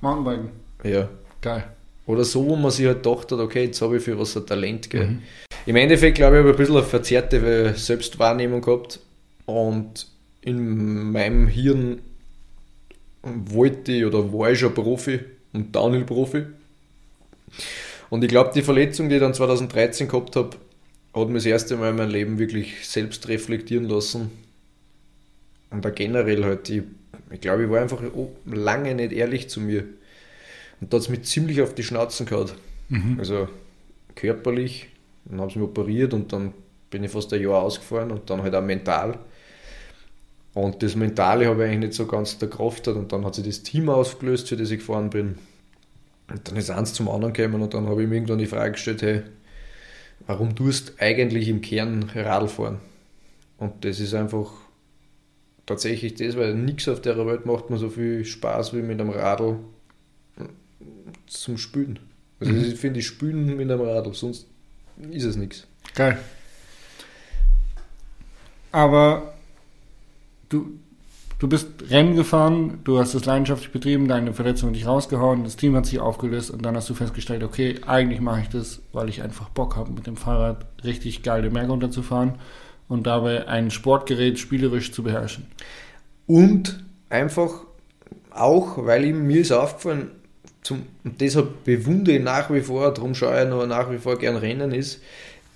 Mountainbiken. ja, Geil. Oder so, wo man sich halt gedacht hat, okay, jetzt habe ich für was ein Talent. Gell. Im Endeffekt, glaube ich, habe ich ein bisschen eine verzerrte Selbstwahrnehmung gehabt und in meinem Hirn wollte ich oder war ich schon Profi und Downhill-Profi. Und ich glaube, die Verletzung, die ich dann 2013 gehabt habe, hat mich das erste Mal in meinem Leben wirklich selbst reflektieren lassen. Und auch generell halt, ich, ich glaube, ich war einfach lange nicht ehrlich zu mir. Und da hat es mich ziemlich auf die Schnauzen gehauen. Also körperlich, dann haben sie mich operiert und dann bin ich fast ein Jahr ausgefahren und dann halt auch mental. Und das Mentale habe ich eigentlich nicht so ganz der Kraft hat und dann hat sich das Team ausgelöst, für das ich gefahren bin. Und dann ist eins zum anderen gekommen und dann habe ich mir irgendwann die Frage gestellt, hey, warum tust du eigentlich im Kern Radl fahren? Und das ist einfach tatsächlich das, weil nichts auf der Welt macht mir so viel Spaß wie mit einem Radl zum Spülen. Also ich finde, ich spülen mit einem Radl, sonst ist es nichts. Geil. aber du, du bist Rennen gefahren, du hast es leidenschaftlich betrieben, deine Verletzung hat dich rausgehauen, das Team hat sich aufgelöst und dann hast du festgestellt, okay, eigentlich mache ich das, weil ich einfach Bock habe, mit dem Fahrrad richtig geil den Berg runterzufahren und dabei ein Sportgerät spielerisch zu beherrschen. Und einfach auch, weil ihm, mir ist aufgefallen, zum, und deshalb bewundere ich nach wie vor, darum schaue ich noch nach wie vor gern Rennen ist,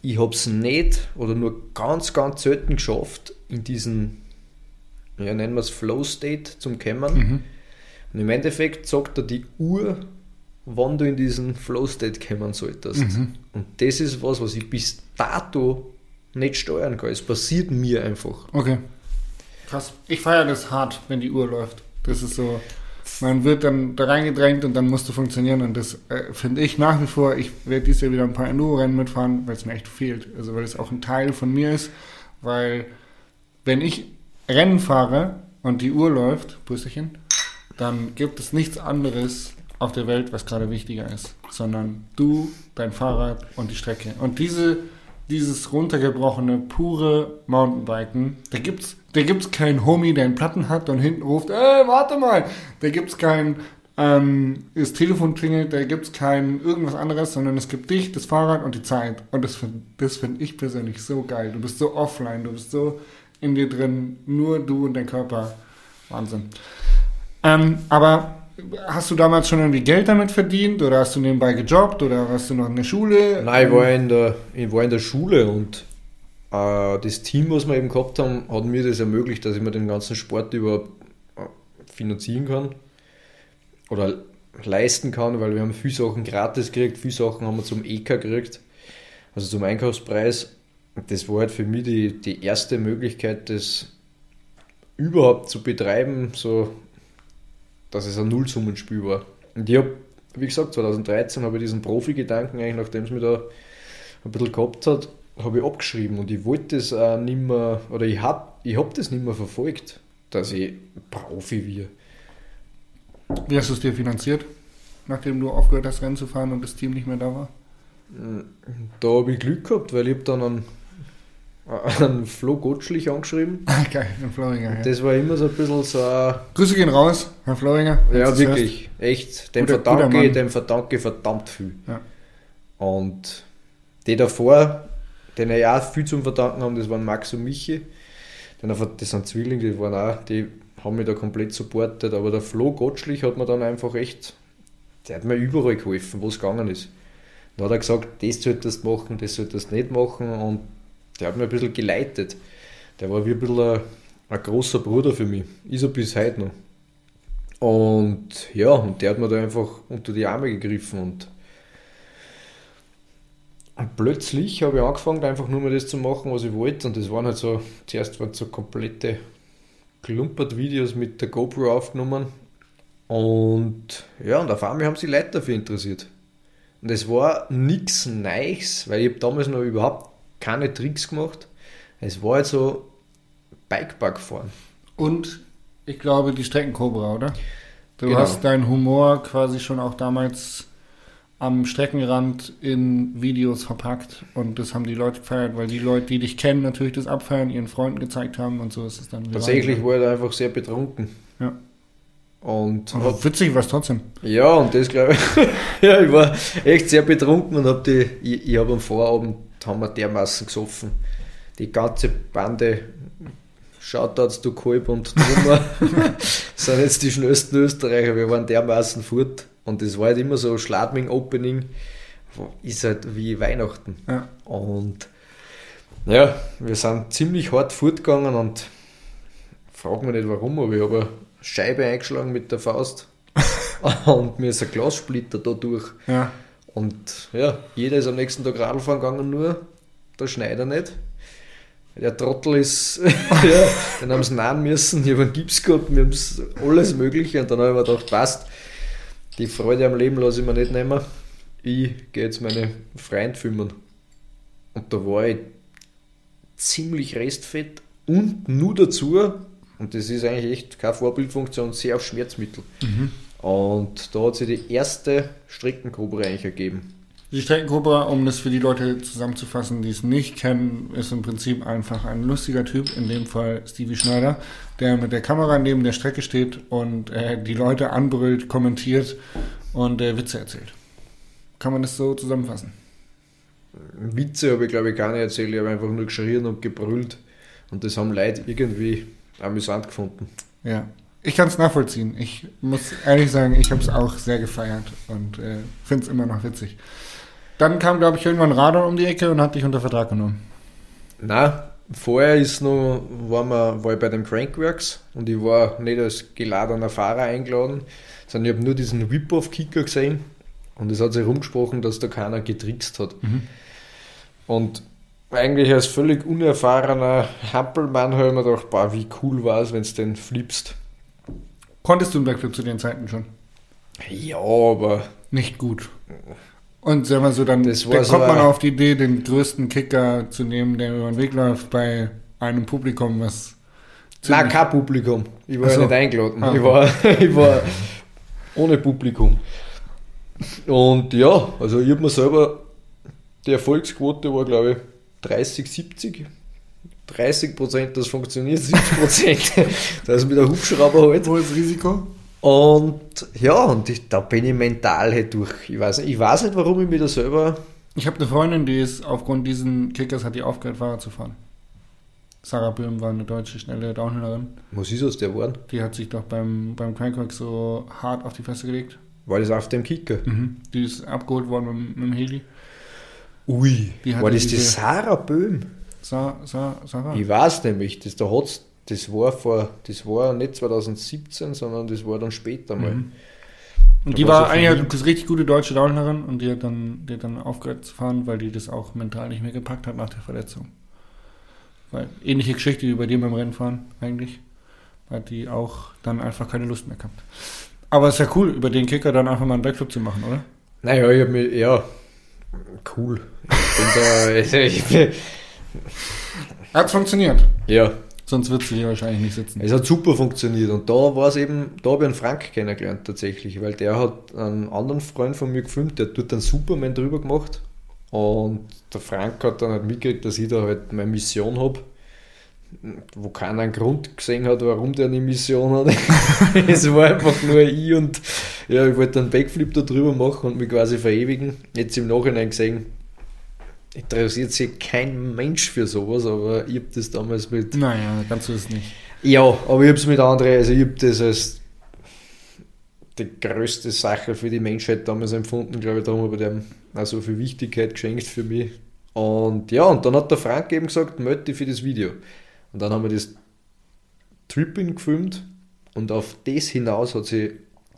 ich habe es nicht oder nur ganz, ganz selten geschafft, in diesen, ja, nennen wir es Flow State zum Kämmern. Mhm. Und im Endeffekt sagt er die Uhr, wann du in diesen Flow State kämmern solltest. Mhm. Und das ist was, was ich bis dato nicht steuern kann. Es passiert mir einfach. Okay. Krass. Ich feiere das hart, wenn die Uhr läuft. Das ist so, man wird dann da reingedrängt und dann musst du funktionieren und das äh, finde ich nach wie vor, ich werde dieses Jahr wieder ein paar Enduro-Rennen mitfahren, weil es mir echt fehlt. Also weil es auch ein Teil von mir ist, weil wenn ich Rennen fahre und die Uhr läuft, Brüsterchen, dann gibt es nichts anderes auf der Welt, was gerade wichtiger ist, sondern du, dein Fahrrad und die Strecke. Und diese, dieses runtergebrochene, pure Mountainbiken, da gibt's, da gibt's keinen Homie, der einen Platten hat und hinten ruft, ey, warte mal, da gibt's kein, ähm, das Telefon klingelt, da gibt's kein irgendwas anderes, sondern es gibt dich, das Fahrrad und die Zeit. Und das finde das find ich persönlich so geil. Du bist so offline, du bist so in dir drin, nur du und dein Körper. Wahnsinn. Ähm, aber hast du damals schon irgendwie Geld damit verdient oder hast du nebenbei gejobbt oder warst du noch in der Schule? Nein, ich war in der, ich war in der Schule und äh, das Team, was wir eben gehabt haben, hat mir das ermöglicht, dass ich mir den ganzen Sport überhaupt äh, finanzieren kann oder leisten kann, weil wir haben viele Sachen gratis gekriegt, viele Sachen haben wir zum EK gekriegt, also zum Einkaufspreis. Das war halt für mich die, die erste Möglichkeit, das überhaupt zu betreiben, so dass es ein Nullsummenspiel war. Und ich habe, wie gesagt, 2013 habe ich diesen Profi-Gedanken eigentlich, nachdem es mir da ein bisschen gehabt hat, habe ich abgeschrieben und ich wollte das auch nicht mehr, oder ich habe ich hab das nicht mehr verfolgt, dass ich Profi wir. Wie hast du es dir finanziert, nachdem du aufgehört hast, Rennen zu fahren und das Team nicht mehr da war? Da habe ich Glück gehabt, weil ich habe dann einen, einen Flo Gottschlich angeschrieben. Geil, in Floringer. Ja. Das war immer so ein bisschen so Grüße gehen raus, Herr Floringer. Ja, wirklich. Echt. Dem verdanke ich, dem verdanke verdammt viel. Ja. Und die davor, denen ich auch viel zum Verdanken haben, das waren Max und Michi. Den Das sind Zwillinge, die waren auch, die haben mich da komplett supportet. Aber der Flo Gottschlich hat mir dann einfach echt, der hat mir überall geholfen, wo es gegangen ist. Dann hat er gesagt, das solltest du machen, das solltest du nicht machen. Und der hat mir ein bisschen geleitet. Der war wie ein bisschen ein, ein großer Bruder für mich. Ist er bis heute noch. Und ja, und der hat mir da einfach unter die Arme gegriffen und, und plötzlich habe ich angefangen, einfach nur mehr das zu machen, was ich wollte. Und das waren halt so, zuerst waren so komplette Klumpert-Videos mit der GoPro aufgenommen. Und ja, und auf einmal haben sich Leute dafür interessiert. Und es war nichts Neues, weil ich damals noch überhaupt keine Tricks gemacht. Es war halt so Bikepark fahren. Und ich glaube, die Streckencobra, oder? Du Genau. hast deinen Humor quasi schon auch damals am Streckenrand in Videos verpackt und das haben die Leute gefeiert, weil die Leute, die dich kennen, natürlich das abfeiern, ihren Freunden gezeigt haben und so ist es dann. Tatsächlich war da einfach sehr betrunken. Ja. Und Aber witzig war es trotzdem. Ja, und das glaube ich. <laughs> ja, ich war echt sehr betrunken und habe die, ich, ich habe am Vorabend haben wir dermaßen gesoffen. Die ganze Bande, Shoutouts du Kolb und Trummer, <laughs> <laughs> sind jetzt die schnellsten Österreicher. Wir waren dermaßen fort und das war halt immer so Schladming-Opening, ist halt wie Weihnachten. Ja. Und ja, wir sind ziemlich hart fortgegangen und frag mich nicht warum, aber ich habe eine Scheibe eingeschlagen mit der Faust <laughs> und mir ist ein Glassplitter da durch. Ja. Und ja, jeder ist am nächsten Tag Radl fahren gegangen, nur der Schneider nicht. Der Trottel ist, <laughs> ja, den haben sie nahen müssen, ich habe einen Gips gehabt, wir haben alles Mögliche und dann habe ich mir gedacht, passt, die Freude am Leben lasse ich mir nicht nehmen. Ich gehe jetzt meine Freund filmen. Und da war ich ziemlich restfett und nur dazu, und das ist eigentlich echt keine Vorbildfunktion, sehr auf Schmerzmittel. Und da hat sich die erste Streckencobra eigentlich ergeben. Die Streckencobra, um das für die Leute zusammenzufassen, die es nicht kennen, ist im Prinzip einfach ein lustiger Typ, in dem Fall Stevie Schneider, der mit der Kamera neben der Strecke steht und äh, die Leute anbrüllt, kommentiert und äh, Witze erzählt. Kann man das so zusammenfassen? Witze habe ich glaube ich gar nicht erzählt, ich habe einfach nur geschrien und gebrüllt und das haben Leute irgendwie amüsant gefunden. Ja, ich kann es nachvollziehen. Ich muss ehrlich sagen, ich habe es auch sehr gefeiert und äh, finde es immer noch witzig. Dann kam, glaube ich, irgendwann Radon um die Ecke und hat dich unter Vertrag genommen. Na, vorher ist noch, war, wir, war ich bei dem Crankworks und ich war nicht als geladener Fahrer eingeladen, sondern ich habe nur diesen Whip-Off-Kicker gesehen und es hat sich rumgesprochen, dass da keiner getrickst hat. Mhm. Und eigentlich als völlig unerfahrener Hampelmann habe ich mir gedacht, boah, wie cool war es, wenn du den flippst. Konntest du einen Backflip zu den Zeiten schon? Ja, aber Nicht gut. Und sagen wir so, dann, dann so kommt man ein- auf die Idee, den größten Kicker zu nehmen, der über den Weg läuft, bei einem Publikum, was Nein, kein Publikum. Ich war so. ja nicht eingeladen. Ah, ich, war, <laughs> ich war ohne Publikum. Und ja, also ich habe mir selber, die Erfolgsquote war glaube ich 30, 70. 30 Prozent, das funktioniert, 70 Prozent, <laughs> dass mit der Hubschrauber halt. hohes Risiko. Und ja, und ich, da bin ich mental halt durch. Ich weiß, nicht- ich weiß nicht, warum ich mir da selber. Ich habe eine Freundin, die ist aufgrund diesen Kickers hat die aufgehört, Fahrrad zu fahren. Sarah Böhm war eine deutsche schnelle Downhillerin. Was ist aus der geworden? Die hat sich doch beim, beim Crankwork so hart auf die Fresse gelegt. War das auf dem Kicker? Die ist abgeholt worden mit, mit dem Heli. Ui, war das die Sarah Böhm? Sa, Sa, Sarah? Ich weiß nämlich, das, da hat's, das war vor, das war nicht 2017, sondern das war dann später mal. Mhm. Und die Da war war eigentlich eine richtig gute deutsche Downhillerin und die hat, dann, die hat dann aufgehört zu fahren, weil die das auch mental nicht mehr gepackt hat nach der Verletzung. Weil ähnliche Geschichte wie bei dir beim Rennfahren eigentlich. Hat die auch dann einfach keine Lust mehr gehabt. Aber es ist ja cool, über den Kicker dann einfach mal einen Backflip zu machen, oder? Naja, ich hab mich, ja, cool. Ich bin da, <laughs> ich bin, Hat funktioniert. ja, Sonst würdest du hier wahrscheinlich nicht sitzen. es hat super funktioniert. Und da war es eben, da habe ich einen Frank kennengelernt tatsächlich, weil der hat einen anderen Freund von mir gefilmt, der hat dort einen Superman drüber gemacht. Und der Frank hat dann halt mitgekriegt, dass ich da halt meine Mission habe, wo keiner einen Grund gesehen hat, warum der eine Mission hat. <laughs> es war einfach nur ich und ja, ich wollte einen Backflip da drüber machen und mich quasi verewigen. Jetzt im Nachhinein gesehen, interessiert sich kein Mensch für sowas, aber ich habe das damals mit Naja, kannst du es nicht. ja, aber ich habe es mit anderen, also ich habe das als die größte Sache für die Menschheit damals empfunden, glaube ich, darum habe ich dem auch so viel Wichtigkeit geschenkt für mich. Und ja, und dann hat der Frank eben gesagt, melde für das Video. Und dann haben wir das Tripping gefilmt und auf das hinaus hat sie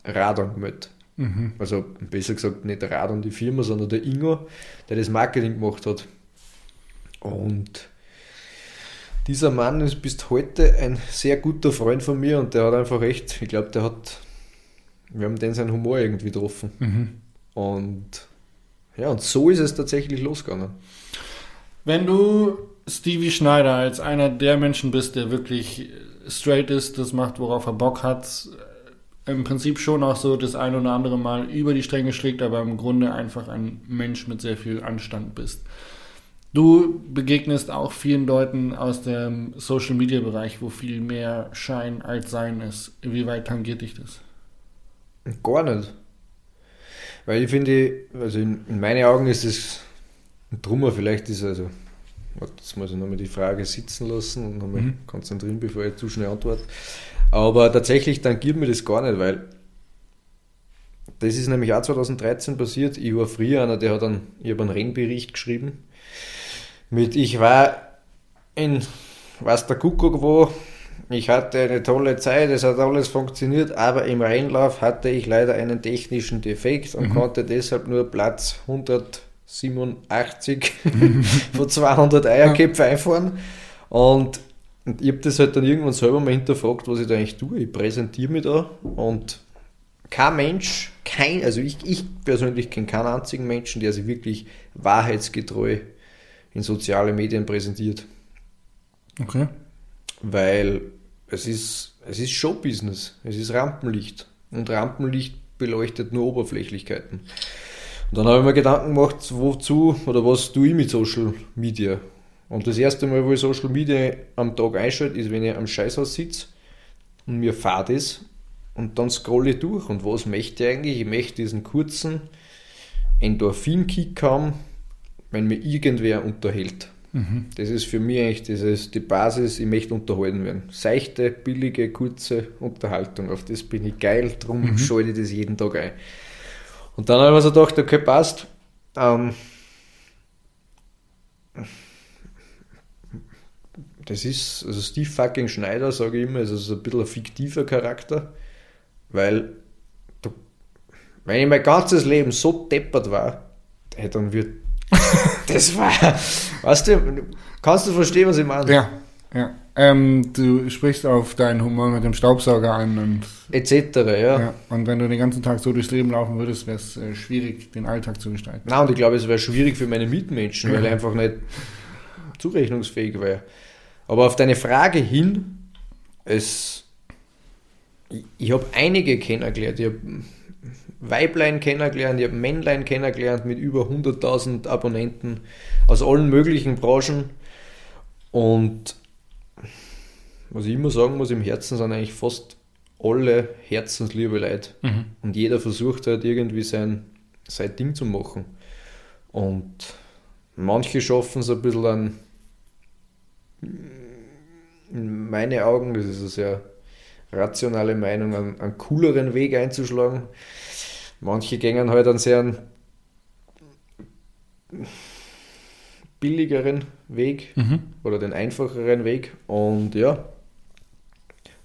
Radon gemeldet. Mhm. Also besser gesagt nicht der Radon die Firma, sondern der Ingo, der das Marketing gemacht hat. Und dieser Mann ist bis heute ein sehr guter Freund von mir und der hat einfach echt, ich glaube, der hat, wir haben den seinen Humor irgendwie getroffen. Mhm. Und ja, und so ist es tatsächlich losgegangen. Wenn du Stevie Schneider als einer der Menschen bist, der wirklich straight ist, das macht, worauf er Bock hat, im Prinzip schon auch so das ein oder andere Mal über die Stränge schlägt, aber im Grunde einfach ein Mensch mit sehr viel Anstand bist. Du begegnest auch vielen Leuten aus dem Social Media Bereich, wo viel mehr Schein als Sein ist. Inwieweit tangiert dich das? Gar nicht. Weil ich finde, also in, in meinen Augen ist es ein Trummer vielleicht ist also, jetzt muss ich nochmal die Frage sitzen lassen und nochmal Mhm. konzentrieren, bevor ich zu schnell antworte. Aber tatsächlich tangiert mir das gar nicht, weil das ist nämlich auch 2013 passiert. Ich war früher einer, der hat einen, ich habe einen Rennbericht geschrieben mit ich war in was der Kuckuck wo, ich hatte eine tolle Zeit, es hat alles funktioniert, aber im Rennlauf hatte ich leider einen technischen Defekt und konnte deshalb nur Platz 187 <laughs> von 200 Eierköpfe einfahren. Und, und ich habe das halt dann irgendwann selber mal hinterfragt, was ich da eigentlich tue. Ich präsentiere mich da und kein Mensch, kein, also ich, ich persönlich kenne keinen einzigen Menschen, der sich wirklich wahrheitsgetreu in soziale Medien präsentiert Okay. weil es ist, es ist Showbusiness, es ist Rampenlicht und Rampenlicht beleuchtet nur Oberflächlichkeiten. Und dann habe ich mir Gedanken gemacht, wozu oder was tue ich mit Social Media. Und das erste Mal, wo ich Social Media am Tag einschalte, ist, wenn ich am Scheißhaus sitze und mir fahrt ist und dann scrolle ich durch. Und was möchte ich eigentlich? Ich möchte diesen kurzen Endorphin-Kick haben, wenn mir irgendwer unterhält. Mhm. Das ist für mich eigentlich dieses, die Basis, ich möchte unterhalten werden. Seichte, billige, kurze Unterhaltung, auf das bin ich geil, darum mhm. schalte ich das jeden Tag ein. Und dann habe ich mir so gedacht, okay, passt. Ähm, das ist, also Steve fucking Schneider, sage ich immer, ist also ein bisschen ein fiktiver Charakter, weil du, wenn ich mein ganzes Leben so deppert war, dann wird <laughs> das war, weißt du, kannst du verstehen, was ich meine? Ja, ja. Ähm, du sprichst auf deinen Humor mit dem Staubsauger an und etc. Ja. ja. Und wenn du den ganzen Tag so durchs Leben laufen würdest, wäre es äh, schwierig, den Alltag zu gestalten. Na und ich glaube, es wäre schwierig für meine Mitmenschen, weil ich einfach nicht zurechnungsfähig wäre. Aber auf deine Frage hin, es, ich, ich habe einige kennengelernt. Ich habe Weiblein kennengelernt, ich habe Männlein kennengelernt mit über 100.000 Abonnenten aus allen möglichen Branchen. Und was ich immer sagen muss, im Herzen sind eigentlich fast alle herzensliebe Leute. Mhm. Und jeder versucht halt irgendwie sein, sein Ding zu machen. Und manche schaffen es ein bisschen an, in meine Augen, das ist eine sehr rationale Meinung, einen, einen cooleren Weg einzuschlagen. Manche gehen halt einen sehr billigeren Weg mhm. oder den einfacheren Weg. Und ja,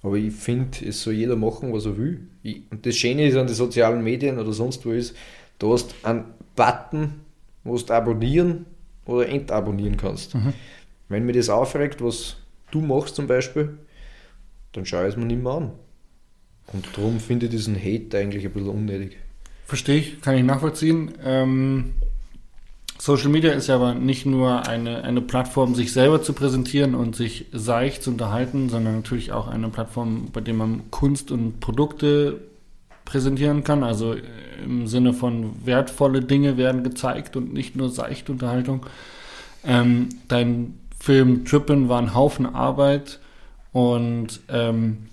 aber ich finde, es soll jeder machen, was er will. Ich, und das Schöne ist an den sozialen Medien oder sonst wo ist, du hast einen Button, wo du abonnieren oder entabonnieren kannst. Mhm. Wenn mir das aufregt, was du machst zum Beispiel, dann schaue ich es mir nicht mehr an. Und darum finde ich diesen Hate eigentlich ein bisschen unnötig. Verstehe ich, kann ich nachvollziehen. Ähm, Social Media ist ja aber nicht nur eine, eine Plattform, sich selber zu präsentieren und sich seicht zu unterhalten, sondern natürlich auch eine Plattform, bei der man Kunst und Produkte präsentieren kann. Also im Sinne von wertvolle Dinge werden gezeigt und nicht nur seichte Unterhaltung. Ähm, dein Film Trippen war ein Haufen Arbeit und ähm,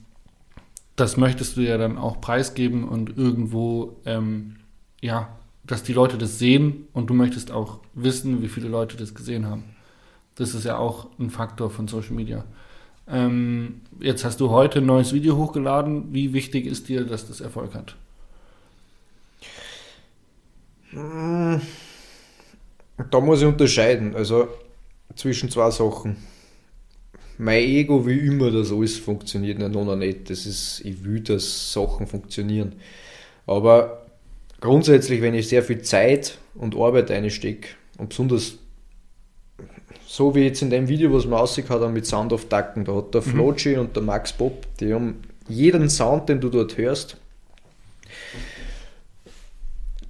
das möchtest du ja dann auch preisgeben und irgendwo, ähm, ja, dass die Leute das sehen und du möchtest auch wissen, wie viele Leute das gesehen haben. Das ist ja auch ein Faktor von Social Media. Ähm, jetzt hast du heute ein neues Video hochgeladen. Wie wichtig ist dir, dass das Erfolg hat? Da muss ich unterscheiden, also zwischen zwei Sachen mein Ego will immer, dass alles funktioniert, nicht noch nicht. Das ist, ich will, dass Sachen funktionieren. Aber grundsätzlich, wenn ich sehr viel Zeit und Arbeit einstecke und besonders so wie jetzt in dem Video, was man rausgehauen hat mit Sound of Ducken, da hat der mhm. Floji und der Max Bob, die haben jeden Sound, den du dort hörst,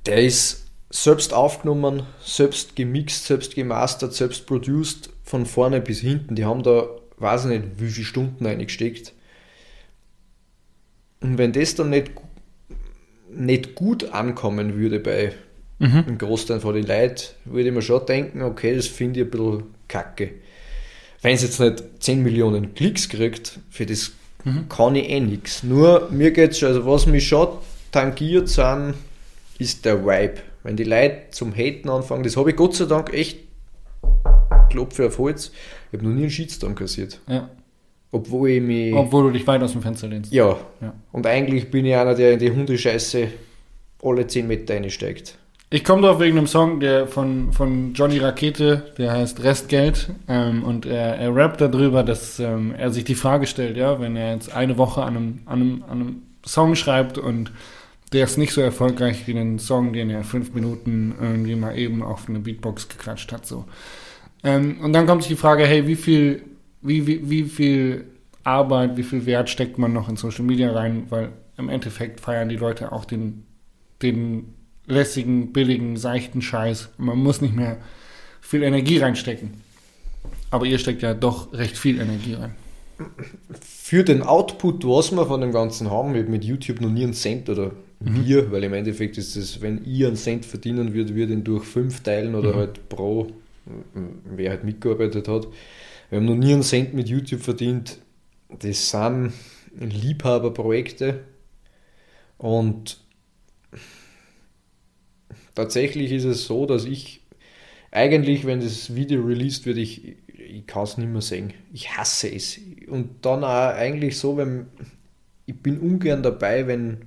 der ist selbst aufgenommen, selbst gemixt, selbst gemastert, selbst produced, von vorne bis hinten. Die haben da weiß ich nicht, wie viele Stunden eingesteckt. Und wenn das dann nicht, nicht gut ankommen würde bei mhm. einem Großteil von den Leuten, würde ich mir schon denken, okay, das finde ich ein bisschen kacke. Wenn es jetzt nicht 10 Millionen Klicks kriegt, für das mhm. kann ich eh nichts. Nur mir geht es schon, also was mich schon tangiert sind, ist der Vibe. Wenn die Leute zum Haten anfangen, das habe ich Gott sei Dank echt Klopfe auf Holz, ich habe noch nie einen Shitstorm kassiert. Ja. Obwohl ich mich. Obwohl du dich weit aus dem Fenster lehnst. Ja. ja. Und eigentlich bin ich einer, der in die Hundescheiße alle 10 Meter einsteigt. Ich komme drauf wegen einem Song, der von, von Johnny Rakete, der heißt Restgeld. Ähm, und er, er rappt darüber, dass ähm, er sich die Frage stellt, ja, wenn er jetzt eine Woche an einem, an einem, an einem Song schreibt und der ist nicht so erfolgreich wie den Song, den er fünf Minuten irgendwie mal eben auf eine Beatbox geklatscht hat. So. Ähm, und dann kommt sich die Frage, hey, wie viel, wie, wie, wie viel Arbeit, wie viel Wert steckt man noch in Social Media rein? Weil im Endeffekt feiern die Leute auch den, den lässigen, billigen, seichten Scheiß. Man muss nicht mehr viel Energie reinstecken. Aber ihr steckt ja doch recht viel Energie rein. Für den Output, was wir von dem Ganzen haben, mit YouTube noch nie einen Cent oder wir, weil im Endeffekt ist es, wenn ich einen Cent verdienen würde, würde ihn durch fünf teilen oder halt pro, wer halt mitgearbeitet hat. Wir haben noch nie einen Cent mit YouTube verdient. Das sind Liebhaberprojekte und tatsächlich ist es so, dass ich eigentlich, wenn das Video released wird, ich, ich kann es nicht mehr sehen. Ich hasse es. Und dann auch eigentlich so, wenn ich bin ungern dabei, wenn,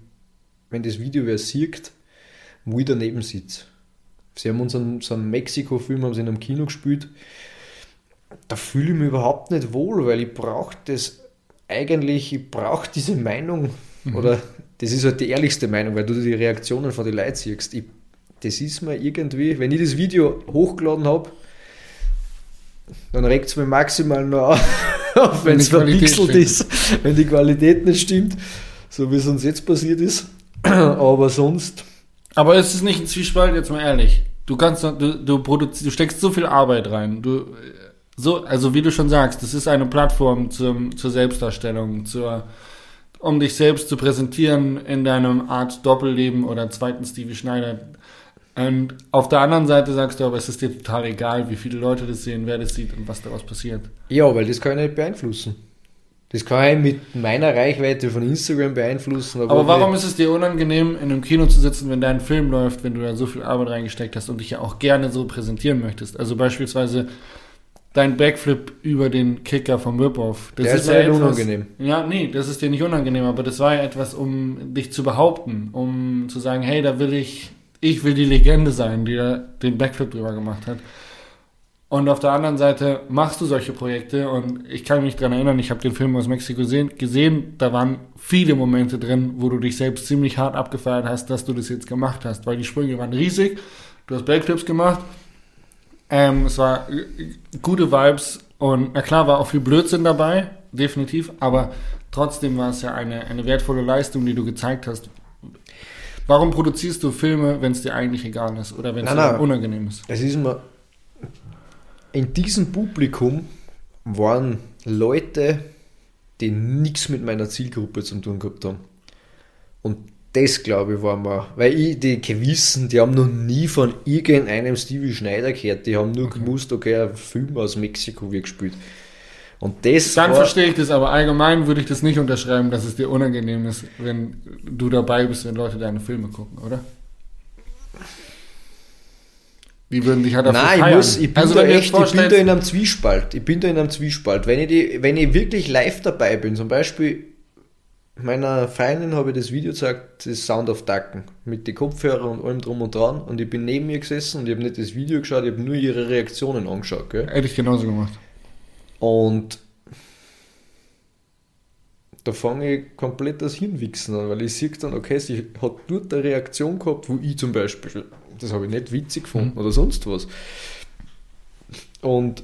wenn das Video wer sieht, wo ich daneben sitze. Sie haben unseren so einen Mexiko-Film haben sie in einem Kino gespielt. Da fühle ich mich überhaupt nicht wohl, weil ich brauche das eigentlich, ich brauche diese Meinung mhm. oder das ist halt die ehrlichste Meinung, weil du die Reaktionen von den Leuten siehst. Ich, das ist mir irgendwie, wenn ich das Video hochgeladen habe, dann regt es mir maximal noch auf, <laughs> wenn es verpixelt ist, wenn die Qualität nicht stimmt, so wie es uns jetzt passiert ist. <clears throat> Aber sonst. Aber es ist nicht ein Zwiespalt, jetzt mal ehrlich. Du kannst, du, du, produzierst, du steckst so viel Arbeit rein. Du, so, also wie du schon sagst, das ist eine Plattform zum, zur Selbstdarstellung, zur, um dich selbst zu präsentieren in deinem Art Doppelleben oder zweiten Stevie Schneider. Und auf der anderen Seite sagst du aber, es ist dir total egal, wie viele Leute das sehen, wer das sieht und was daraus passiert. Ja, weil das kann ich nicht beeinflussen. Das kann ich mit meiner Reichweite von Instagram beeinflussen. Aber, aber warum ist es dir unangenehm, in einem Kino zu sitzen, wenn dein Film läuft, wenn du da so viel Arbeit reingesteckt hast und dich ja auch gerne so präsentieren möchtest? Also beispielsweise dein Backflip über den Kicker vom Whip-Off. Das Der ist, ist ja etwas, unangenehm. Ja, nee, das ist dir nicht unangenehm, aber das war ja etwas, um dich zu behaupten, um zu sagen, hey, da will ich, ich will die Legende sein, die da den Backflip drüber gemacht hat. Und auf der anderen Seite machst du solche Projekte und ich kann mich daran erinnern, ich habe den Film aus Mexiko gesehen, gesehen, da waren viele Momente drin, wo du dich selbst ziemlich hart abgefeiert hast, dass du das jetzt gemacht hast, weil die Sprünge waren riesig, du hast Backflips gemacht ähm, es war äh, gute Vibes und na klar war auch viel Blödsinn dabei, definitiv, aber trotzdem war es ja eine, eine wertvolle Leistung, die du gezeigt hast. Warum produzierst du Filme, wenn es dir eigentlich egal ist oder wenn es dir unangenehm ist? Es ist immer, in diesem Publikum waren Leute, die nichts mit meiner Zielgruppe zu tun gehabt haben. Und das glaube ich war mal, weil ich die gewissen, die haben noch nie von irgendeinem Stevie Schneider gehört, die haben nur okay. gewusst, okay, ein Film aus Mexiko wird gespielt. Und das Dann verstehe ich das, aber allgemein würde ich das nicht unterschreiben, dass es dir unangenehm ist, wenn du dabei bist, wenn Leute deine Filme gucken, oder? Die würden dich halt dafür Nein, ich, muss, ich bin also, da echt, ich bin da in einem Zwiespalt. Ich bin da in einem Zwiespalt. Wenn ich, die, wenn ich wirklich live dabei bin, zum Beispiel meiner Freundin habe ich das Video gezeigt, das Sound of Ducken, mit den Kopfhörern und allem drum und dran. Und ich bin neben ihr gesessen und ich habe nicht das Video geschaut, ich habe nur ihre Reaktionen angeschaut. Gell? Hätte ich genauso gemacht. Und da fange ich komplett das Hinwichsen an, weil ich sehe dann, okay, sie hat nur eine Reaktion gehabt, wo ich zum Beispiel, das habe ich nicht witzig gefunden mhm. oder sonst was. Und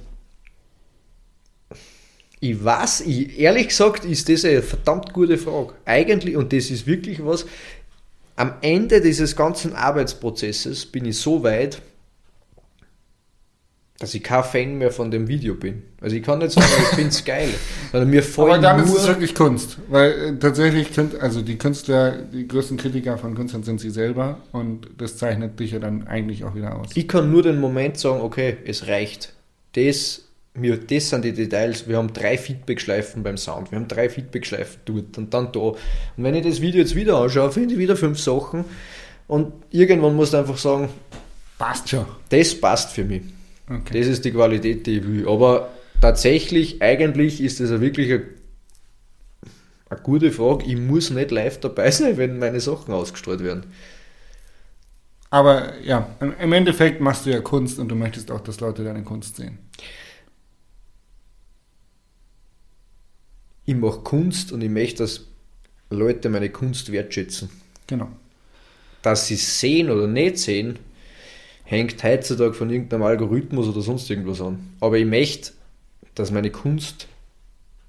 ich weiß, ich, ehrlich gesagt, ist das eine verdammt gute Frage. Eigentlich, und das ist wirklich was, am Ende dieses ganzen Arbeitsprozesses bin ich so weit, dass ich kein Fan mehr von dem Video bin. Also ich kann nicht sagen, ich finde es geil. Sondern mir Aber dann ist es wirklich Kunst. Weil äh, tatsächlich, also die Künstler, die größten Kritiker von Künstlern sind sie selber und das zeichnet dich ja dann eigentlich auch wieder aus. Ich kann nur den Moment sagen, okay, es reicht. Das wir, das sind die Details. Wir haben drei Feedback-Schleifen beim Sound, wir haben drei Feedback-Schleifen dort und dann da. Und wenn ich das Video jetzt wieder anschaue, finde ich wieder fünf Sachen. Und irgendwann musst du einfach sagen, passt schon. Das passt für mich. Okay. Das ist die Qualität, die ich will. Aber tatsächlich, eigentlich ist das wirklich eine, eine gute Frage. Ich muss nicht live dabei sein, wenn meine Sachen ausgestrahlt werden. Aber ja, im Endeffekt machst du ja Kunst und du möchtest auch, dass Leute deine Kunst sehen. ich mache Kunst und ich möchte, dass Leute meine Kunst wertschätzen. Genau. Dass sie sehen oder nicht sehen, hängt heutzutage von irgendeinem Algorithmus oder sonst irgendwas an. Aber ich möchte, dass meine Kunst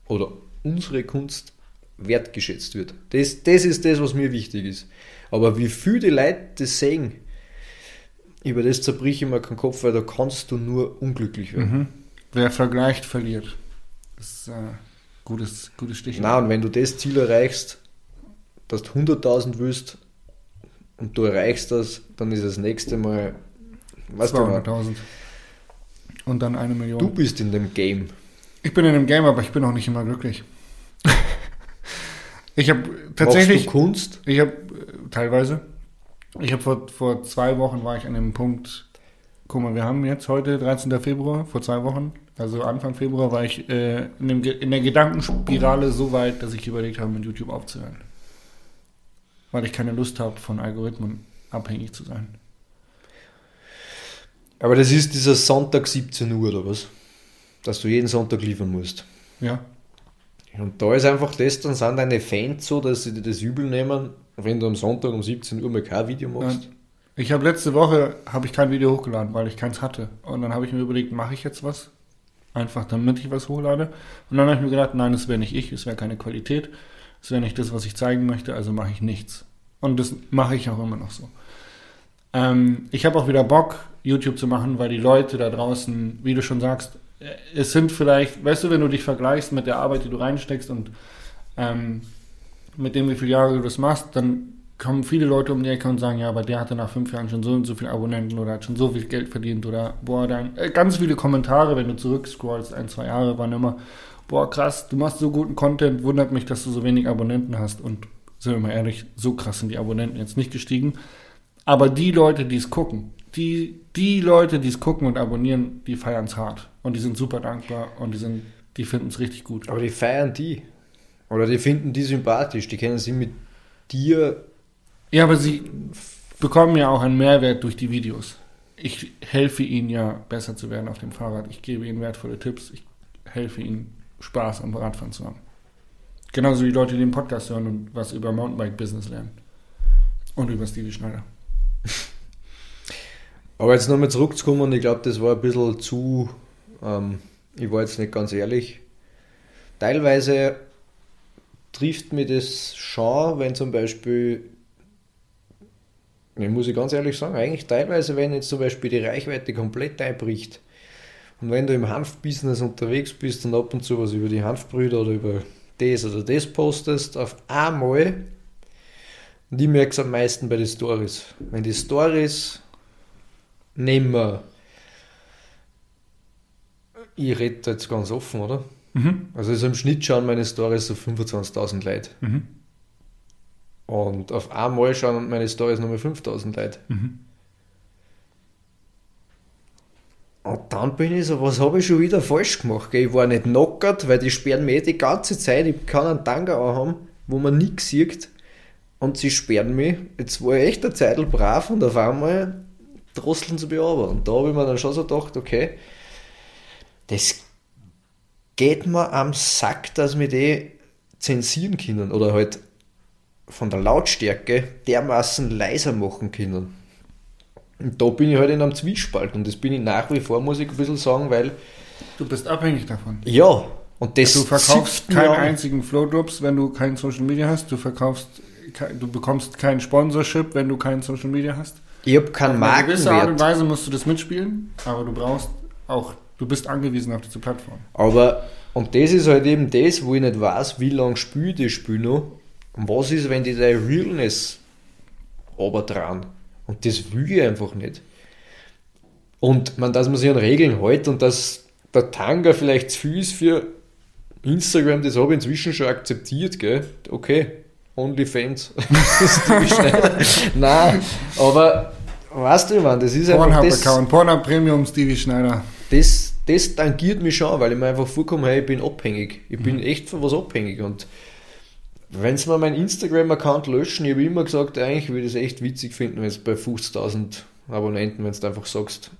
oder unsere Kunst wertgeschätzt wird. Das, das ist das, was mir wichtig ist. Aber wie viele die Leute das sehen, über das zerbrich ich mir keinen Kopf, weil da kannst du nur unglücklich werden. Mhm. Wer vergleicht, verliert. Das, äh Gutes, gutes Stichwort. Na, und wenn du das Ziel erreichst, dass du 100.000 willst und du erreichst das, dann ist das nächste Mal, weißt du, mal, 200.000. Und dann eine Million. du bist in dem Game. Ich bin in dem Game, aber ich bin auch nicht immer glücklich. <laughs> ich habe tatsächlich, Machst du Kunst? ich habe teilweise, ich habe vor, vor zwei Wochen war ich an dem Punkt, guck mal, wir haben jetzt heute 13. Februar, vor zwei Wochen, also Anfang Februar war ich äh, in, dem, in der Gedankenspirale so weit, dass ich überlegt habe, mit YouTube aufzuhören. Weil ich keine Lust habe, von Algorithmen abhängig zu sein. Aber das ist dieser Sonntag 17 Uhr oder was? Dass du jeden Sonntag liefern musst. Ja, Und da ist einfach das, dann sind deine Fans so, dass sie dir das übel nehmen, wenn du am Sonntag um 17 Uhr mal kein Video machst. Ich habe letzte Woche habe ich kein Video hochgeladen, weil ich keins hatte. Und dann habe ich mir überlegt, mache ich jetzt was? Einfach damit ich was hochlade. Und dann habe ich mir gedacht, nein, das wäre nicht ich, es wäre keine Qualität, es wäre nicht das, was ich zeigen möchte, also mache ich nichts. Und das mache ich auch immer noch so. Ähm, ich habe auch wieder Bock, YouTube zu machen, weil die Leute da draußen, wie du schon sagst, äh, es sind vielleicht, weißt du, wenn du dich vergleichst mit der Arbeit, die du reinsteckst und ähm, mit dem, wie viele Jahre du das machst, dann kommen viele Leute um die Ecke und sagen, ja, aber der hatte nach fünf Jahren schon so und so viele Abonnenten oder hat schon so viel Geld verdient oder boah, dann äh, ganz viele Kommentare, wenn du zurückscrollst, ein, zwei Jahre waren immer, boah, krass, du machst so guten Content, wundert mich, dass du so wenig Abonnenten hast und sind wir mal ehrlich, so krass sind die Abonnenten jetzt nicht gestiegen. Aber die Leute, die es gucken, die, die Leute, die es gucken und abonnieren, die feiern es hart. Und die sind super dankbar und die sind, die finden es richtig gut. Aber die feiern die. Oder die finden die sympathisch, die können sich mit dir. Ja, aber sie bekommen ja auch einen Mehrwert durch die Videos. Ich helfe ihnen ja, besser zu werden auf dem Fahrrad. Ich gebe ihnen wertvolle Tipps. Ich helfe ihnen, Spaß am Radfahren zu haben. Genauso wie Leute, die den Podcast hören und was über Mountainbike-Business lernen. Und über Stevie Schneider. <laughs> Aber jetzt nochmal zurückzukommen, ich glaube, das war ein bisschen zu. Ähm, ich war jetzt nicht ganz ehrlich. Teilweise trifft mir das schon, wenn zum Beispiel. Ich muss ich ganz ehrlich sagen, eigentlich teilweise, wenn jetzt zum Beispiel die Reichweite komplett einbricht und wenn du im Hanfbusiness unterwegs bist und ab und zu was über die Hanfbrüder oder über das oder das postest, auf einmal, und ich merke es am meisten bei den Stories. Wenn die Stories nehmen wir, ich rede jetzt ganz offen, oder? Mhm. Also, also im Schnitt schauen meine Stories so 25.000 Leute. Mhm. Und auf einmal schauen meine Stories nochmal 5.000 Leute. Mhm. Und dann bin ich so, was habe ich schon wieder falsch gemacht? gell? Ich war nicht knockert, weil die sperren mich eh die ganze Zeit. Ich kann einen Tanga haben, wo man nichts sieht. Und sie sperren mich. Jetzt war ich echt eine Zeit brav und auf einmal drosseln mich aber. Und da habe ich mir dann schon so gedacht, okay, das geht mir am Sack, dass wir die zensieren können oder halt von der Lautstärke dermaßen leiser machen können. Und da bin ich halt in einem Zwiespalt und das bin ich nach wie vor, muss ich ein bisschen sagen, weil, Du bist abhängig davon. ja, und das Du verkaufst keinen einzigen Flowdrops, wenn du kein Social Media hast. Du verkaufst, du bekommst kein Sponsorship, wenn du kein Social Media hast. Ich habe keinen Auf eine gewisse Art und Markenwert, Weise musst du das mitspielen, aber du brauchst auch, du bist angewiesen auf diese Plattform. aber, und das ist halt eben das, wo ich nicht weiß, wie lange spiele ich das Spiel noch und was ist, wenn die da Realness dran und das will ich einfach nicht. Und man, dass man sich an Regeln hält und dass der Tanga vielleicht zu viel ist für Instagram, das habe ich inzwischen schon akzeptiert, gell? Okay, OnlyFans. <laughs> Stevie Schneider. <laughs> Nein, aber weißt du, ich meine, das ist einfach Pornhub-Account, Pornhub Premium, Stevie Schneider. das, das tangiert mich schon, weil ich mir einfach vorkomme, hey, ich bin abhängig. Ich bin echt von was abhängig. Und wenn sie mal meinen Instagram-Account löschen, ich habe immer gesagt, eigentlich würde ich es echt witzig finden, wenn es bei 50.000 Abonnenten, wenn du einfach sagst,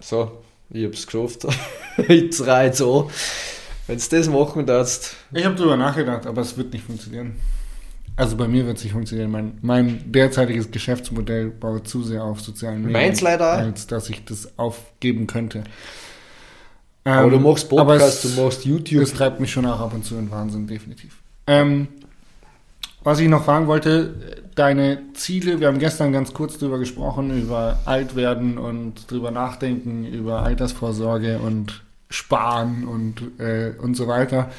so, ich habe es geschafft, <laughs> ich trage jetzt an. Wenn du das machen darfst, Ich habe drüber nachgedacht, aber es wird nicht funktionieren. Also bei mir wird es nicht funktionieren. Mein, mein derzeitiges Geschäftsmodell baut zu sehr auf sozialen Medien, Meins leider als dass ich das aufgeben könnte. aber Ähm, du machst aber Podcast, es- du machst YouTube. Das treibt mich schon auch ab und zu in Wahnsinn, definitiv. Ähm, was ich noch fragen wollte, deine Ziele, wir haben gestern ganz kurz drüber gesprochen, über Altwerden und drüber nachdenken, über Altersvorsorge und Sparen und, äh, und so weiter.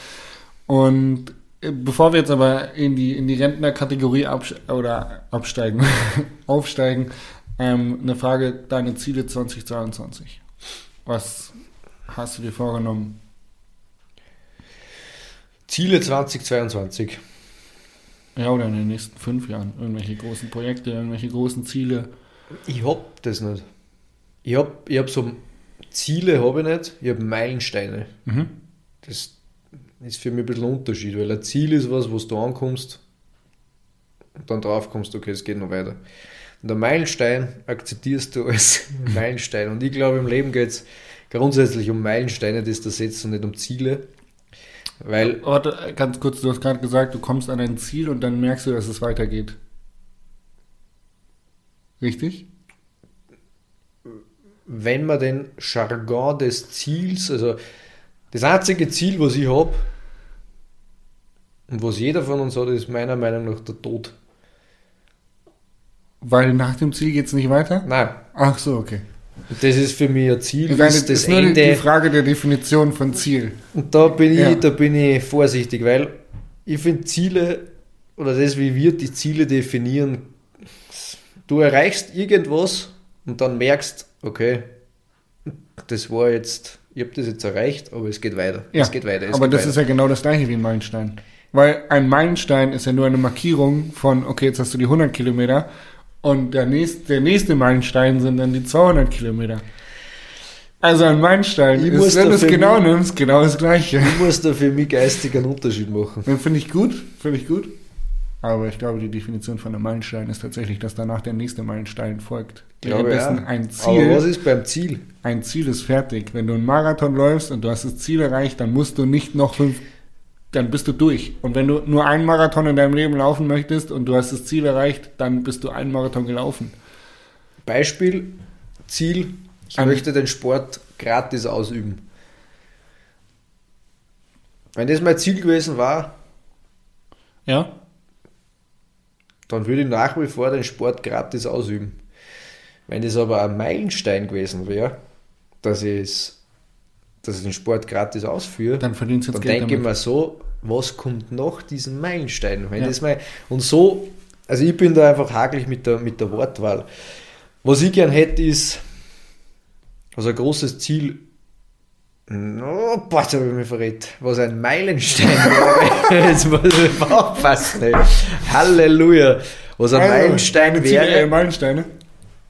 Und Bevor wir jetzt aber in die, in die Rentnerkategorie abs oder absteigen, <laughs> aufsteigen, ähm, eine Frage, deine Ziele 2022. Was hast du dir vorgenommen? Ziele 2022. Ja, oder in den nächsten fünf Jahren. Irgendwelche großen Projekte, irgendwelche großen Ziele. Ich hab das nicht. Ich hab, ich hab so Ziele habe ich nicht, ich habe Meilensteine. Mhm. Das ist für mich ein bisschen ein Unterschied, weil ein Ziel ist was, wo du ankommst und dann drauf kommst, okay, es geht noch weiter. Und der Meilenstein akzeptierst du <laughs> als Meilenstein. Und ich glaube, im Leben geht es grundsätzlich um Meilensteine, die du setzt und nicht um Ziele. Weil, Warte, ganz kurz, du hast gerade gesagt, du kommst an ein Ziel und dann merkst du, dass es weitergeht. Richtig? Wenn man den Jargon des Ziels, also das einzige Ziel, was ich habe und was jeder von uns hat, ist meiner Meinung nach der Tod. Weil nach dem Ziel geht es nicht weiter? Nein, Ach so, okay. das ist für mich ein Ziel, Ich meine, das ist nur Ende. die Frage der Definition von Ziel. Und da bin ich, Ja. da bin ich vorsichtig, weil ich finde Ziele oder das, wie wir die Ziele definieren, du erreichst irgendwas und dann merkst, okay, das war jetzt, ich habe das jetzt erreicht, aber es geht weiter. Ja, es geht weiter. Es aber geht das weiter. ist ja genau das gleiche wie ein Meilenstein. Weil ein Meilenstein ist ja nur eine Markierung von, okay, jetzt hast du die 100 Kilometer und der nächste, der nächste Meilenstein sind dann die 200 Kilometer. Also ein Meilenstein Ich ist, wenn du es genau nie- nimmst, genau das gleiche. Ich muss da für mich geistig einen Unterschied machen. Finde ich gut, finde ich gut. Aber ich glaube, die Definition von einem Meilenstein ist tatsächlich, dass danach der nächste Meilenstein folgt. Glaube, Währenddessen ja. ein Aber was Ziel, ist beim Ziel? ein Ziel ist fertig. Wenn du einen Marathon läufst und du hast das Ziel erreicht, dann musst du nicht noch fünf, dann bist du durch. Und wenn du nur einen Marathon in deinem Leben laufen möchtest und du hast das Ziel erreicht, dann bist du einen Marathon gelaufen. Beispiel, Ziel, ich Ein- möchte den Sport gratis ausüben. Wenn das mein Ziel gewesen war, Ja? Dann würde ich nach wie vor den Sport gratis ausüben. Wenn das aber ein Meilenstein gewesen wäre, dass ich, es- dass ich den Sport gratis ausführe, Dann dann Geld denke ich mir so, was kommt nach diesem Meilenstein? Wenn Ja. das mein, und so, also ich bin da einfach hakelig mit der, mit der Wortwahl. Was ich gern hätte, ist, also ein großes Ziel, no, boah, jetzt habe ich mich verrät, was ein Meilenstein wäre. <laughs> Jetzt muss ich aufpassen, ey. Halleluja. Was ein Also, Meilenstein wäre, Meilensteine.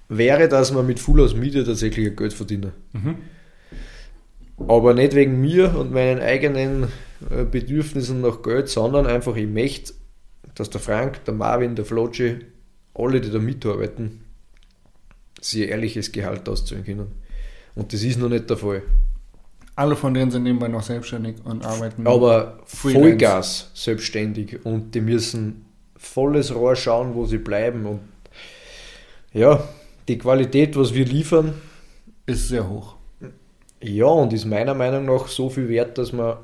wäre, dass man mit Full House Media tatsächlich ein Geld verdienen. Mhm. Aber nicht wegen mir und meinen eigenen äh, Bedürfnissen nach Geld, sondern einfach, ich möchte, dass der Frank, der Marvin, der Flotschi, alle, die da mitarbeiten, ein ehrliches Gehalt auszahlen können. Und das ist noch nicht der Fall. Alle von denen sind nebenbei noch selbstständig und arbeiten. Aber Freelance. Vollgas selbstständig und die müssen volles Rohr schauen, wo sie bleiben. Und ja, die Qualität, was wir liefern, ist sehr hoch. Ja, und ist meiner Meinung nach so viel wert, dass man,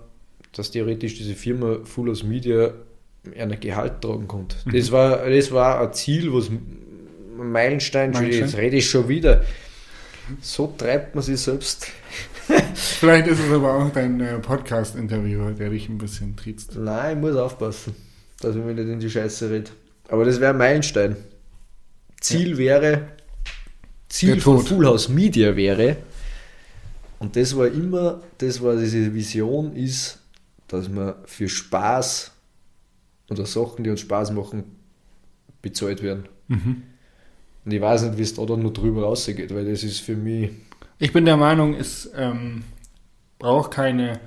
dass theoretisch diese Firma Full House Media ein Gehalt tragen konnte. Mhm. Das, war, das war ein Ziel, was ein Meilenstein, Meilenstein. jetzt rede ich schon wieder. So treibt man sich selbst. <laughs> Vielleicht ist es aber auch dein äh, Podcast-Interview, der dich ein bisschen triezt. Nein, ich muss aufpassen, dass ich mir nicht in die Scheiße rede. Aber das wäre ein Meilenstein. Ziel wäre, Ziel von. Full House Media wäre, und das war immer, das war diese Vision, ist, dass wir für Spaß oder Sachen, die uns Spaß machen, bezahlt werden. Mhm. Und ich weiß nicht, wie es da dann noch drüber rausgeht, weil das ist für mich, Ich bin der Meinung, es ähm, braucht keine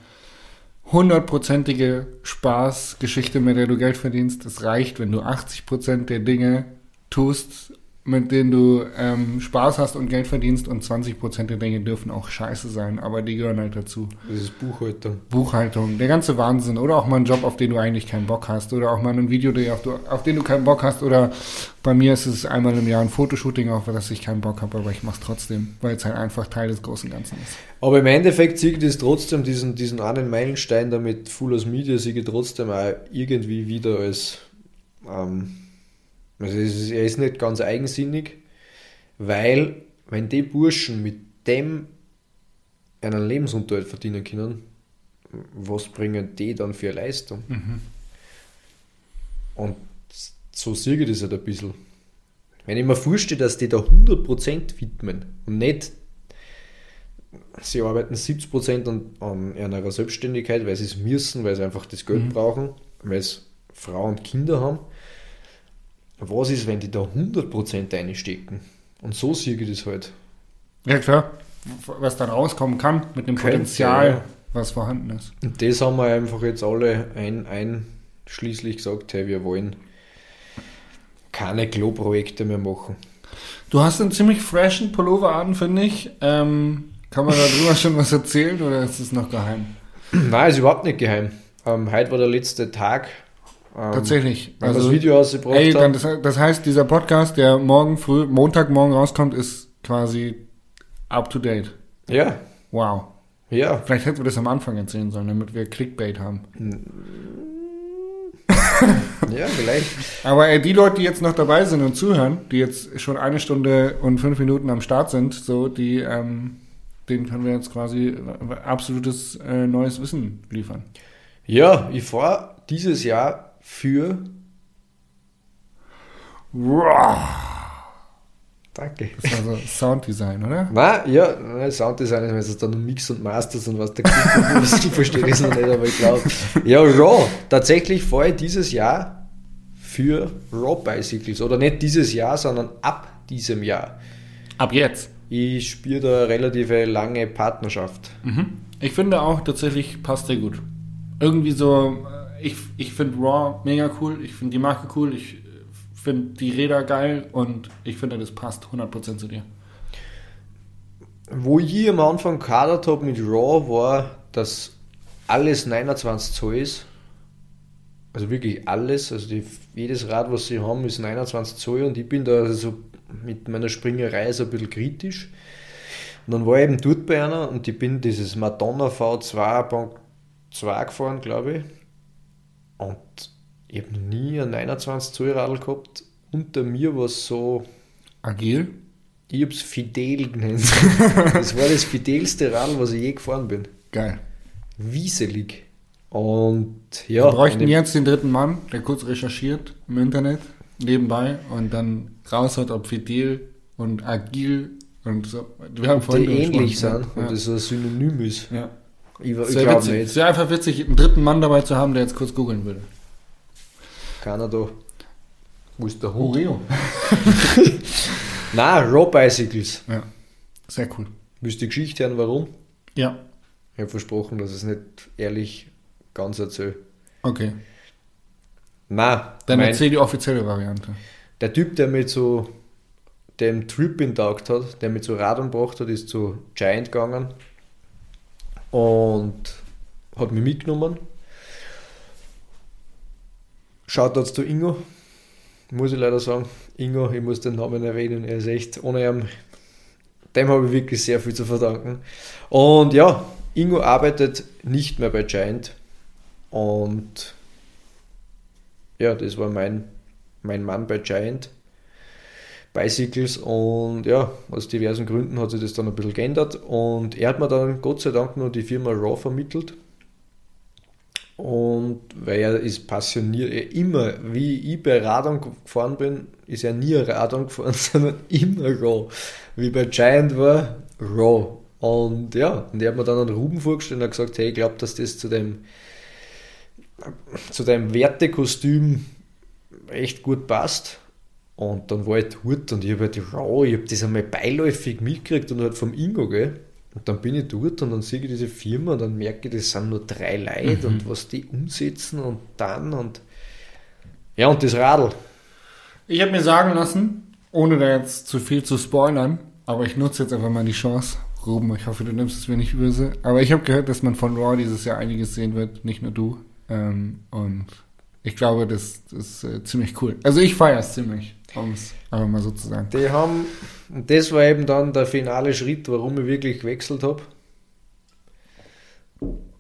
hundertprozentige Spaßgeschichte, mit der du Geld verdienst. Es reicht, wenn du 80% der Dinge tust, mit denen du ähm, Spaß hast und Geld verdienst und 20% der Dinge dürfen auch scheiße sein, aber die gehören halt dazu. das ist Buchhaltung. Buchhaltung, der ganze Wahnsinn oder auch mal einen Job, auf den du eigentlich keinen Bock hast oder auch mal ein Video, auf, du, auf den du keinen Bock hast oder bei mir ist es einmal im Jahr ein Fotoshooting, auf das ich keinen Bock habe, aber ich mache es trotzdem, weil es halt einfach Teil des großen Ganzen ist. Aber im Endeffekt ich das trotzdem, diesen, diesen einen Meilenstein da mit Full House Media, ich trotzdem auch irgendwie wieder als, ähm, also es ist, er ist nicht ganz eigensinnig, weil wenn die Burschen mit dem einen Lebensunterhalt verdienen können, was bringen die dann für eine Leistung? Und so sehe ich das halt ein bisschen. Wenn ich mir vorstelle, dass die da 100% widmen und nicht sie arbeiten 70% an, an ihrer Selbstständigkeit, weil sie es müssen, weil sie einfach das Geld Mhm. brauchen, weil sie Frau und Kinder haben. Was ist, wenn die da 100% reinstecken? Und so sehe ich das halt. Ja, klar. Was da rauskommen kann mit dem Könnte, Potenzial, ja. was vorhanden ist. Und das haben wir einfach jetzt alle ein, einschließlich gesagt, hey, wir wollen keine Klo-Projekte mehr machen. Du hast einen ziemlich freshen Pullover an, finde ich. Ähm, kann man darüber <laughs> schon was erzählen oder ist es noch geheim? Nein, ist überhaupt nicht geheim. Ähm, heute war der letzte Tag. Ähm, Tatsächlich. Weil Also, das Video ausgebracht ey, dann, das, das heißt, dieser Podcast, der morgen früh, Montagmorgen rauskommt, ist quasi up to date. Ja, Wow. ja. Vielleicht hätten wir das am Anfang erzählen sollen, damit wir Clickbait haben. Ja, vielleicht. <laughs> Aber ey, die Leute, die jetzt noch dabei sind und zuhören, die jetzt schon eine Stunde und fünf Minuten am Start sind, so, die, ähm, denen können wir jetzt quasi äh, absolutes äh, neues Wissen liefern. Ja, ich fahre dieses Jahr für. Danke. Das war so Sounddesign, oder? Nein, ja, nein, Sounddesign ist meistens dann Mix und Masters und was der ist. <laughs> Ich verstehe das noch nicht, aber ich glaube. Ja, Raw. Tatsächlich fahre ich dieses Jahr für Raw Bicycles. Oder nicht dieses Jahr, sondern ab diesem Jahr. Ab jetzt. Ich spüre da eine relativ lange Partnerschaft. Mhm. Ich finde auch tatsächlich passt der gut. Irgendwie so, ich, ich finde Raw mega cool, ich finde die Marke cool, ich äh, finde die Räder geil und ich finde, das passt 100% zu dir. Wo ich am Anfang kadert habe mit Raw, war, dass alles 29 Zoll ist. Also wirklich alles. Also die, jedes Rad, was sie haben, ist 29 Zoll und ich bin da also so mit meiner Springerei so ein bisschen kritisch. Und dann war ich eben dort bei einer und ich bin dieses Madonna V2 Bank 2 gefahren, glaube ich. Und ich habe noch nie ein 29 Zoll Radl gehabt. Unter mir war es so, Agil? ich habe es Fidel genannt. <laughs> Das war das fidelste Radl, was ich je gefahren bin. Geil. Wieselig. Und ja, Wir bräuchten und jetzt den dritten Mann, der kurz recherchiert im Internet, nebenbei und dann raushört, ob fidel und agil und so. Wir haben vorhin die ähnlich sind ja. und das ein Synonym ist. Ja. Ich, ich Sehr glaube witzig. nicht. Sehr einfach witzig, einen dritten Mann dabei zu haben, der jetzt kurz googeln würde. Keiner da. Wo ist der Hund? Oreo. <laughs> Nein, Raw Bicycles. Ja. Sehr cool. Willst du die Geschichte hören, warum? Ja. Ich habe versprochen, dass ich es nicht ehrlich ganz erzähle. Okay. Nein, Dann mein- erzähl die offizielle Variante. der Typ, der mit so dem Trip intaugt hat, der mit so Radern gebracht hat, ist zu Giant gegangen und hat mich mitgenommen. Jetzt zu Ingo, muss ich leider sagen. Ingo, ich muss den Namen erwähnen, er ist echt, ohne ihm, dem habe ich wirklich sehr viel zu verdanken. Und ja, Ingo arbeitet nicht mehr bei Giant und ja, das war mein, mein Mann bei Giant Bicycles und ja, aus diversen Gründen hat sich das dann ein bisschen geändert und er hat mir dann Gott sei Dank nur die Firma Raw vermittelt und weil er ist passioniert, er immer, wie ich bei Radon gefahren bin, ist er nie Radon <laughs> gefahren, sondern immer Raw. Wie bei Giant war, Raw. Und ja, und er hat mir dann einen Ruben vorgestellt und hat gesagt, hey, ich glaube, dass das zu dem zu deinem Wertekostüm echt gut passt. Und dann war ich dort und ich habe halt, wow, ich habe das einmal beiläufig mitgekriegt und halt vom Ingo, gell. Und dann bin ich dort und dann sehe ich diese Firma und dann merke ich, das sind nur drei Leute und was die umsetzen und dann und ja, und das Radl. Ich habe mir sagen lassen, ohne da jetzt zu viel zu spoilern, aber ich nutze jetzt einfach mal die Chance. Ruben, ich hoffe, du nimmst es mir nicht böse. Aber ich habe gehört, dass man von Raw dieses Jahr einiges sehen wird, nicht nur du. Ähm, und ich glaube, das, das ist äh, ziemlich cool. Also ich feiere es ziemlich, um es einfach mal so zu sagen. Die haben, und das war eben dann der finale Schritt, warum ich wirklich gewechselt habe.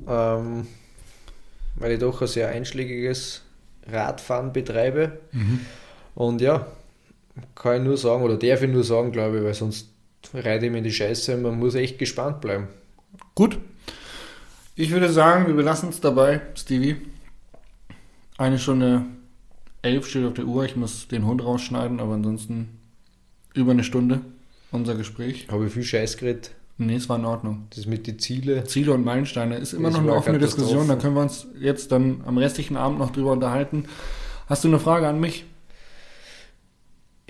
Ähm, weil ich doch ein sehr einschlägiges Radfahren betreibe. Und ja, kann ich nur sagen, oder darf ich nur sagen, glaube ich, weil sonst reite ich mir in die Scheiße. Man muss echt gespannt bleiben. Gut. Ich würde sagen, wir belassen es dabei, Stevie. Eine Stunde elf steht auf der Uhr. Ich muss den Hund rausschneiden, aber ansonsten über eine Stunde unser Gespräch. Habe ich viel Scheiß geredet. Nee, es war in Ordnung. Das mit den Ziele. Ziele und Meilensteine ist immer Das noch eine offene. Diskussion. Da können wir uns jetzt dann am restlichen Abend noch drüber unterhalten. Hast du eine Frage an mich?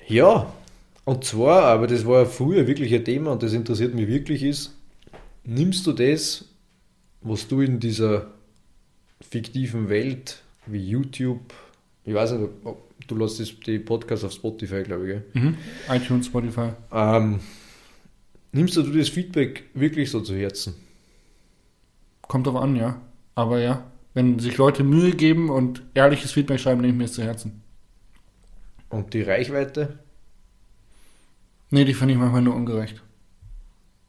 Ja, und zwar, aber das war früher wirklich ein Thema und das interessiert mich wirklich ist, nimmst du das, was du in dieser fiktiven Welt wie YouTube, ich weiß nicht, ob- du lässt die Podcasts auf Spotify, glaube ich? Mhm. iTunes, Spotify. Ähm, nimmst du das Feedback wirklich so zu Herzen? Kommt drauf an, ja. Aber ja, wenn sich Leute Mühe geben und ehrliches Feedback schreiben, nehme ich mir es zu Herzen. Und die Reichweite? Nee, die finde ich manchmal nur ungerecht.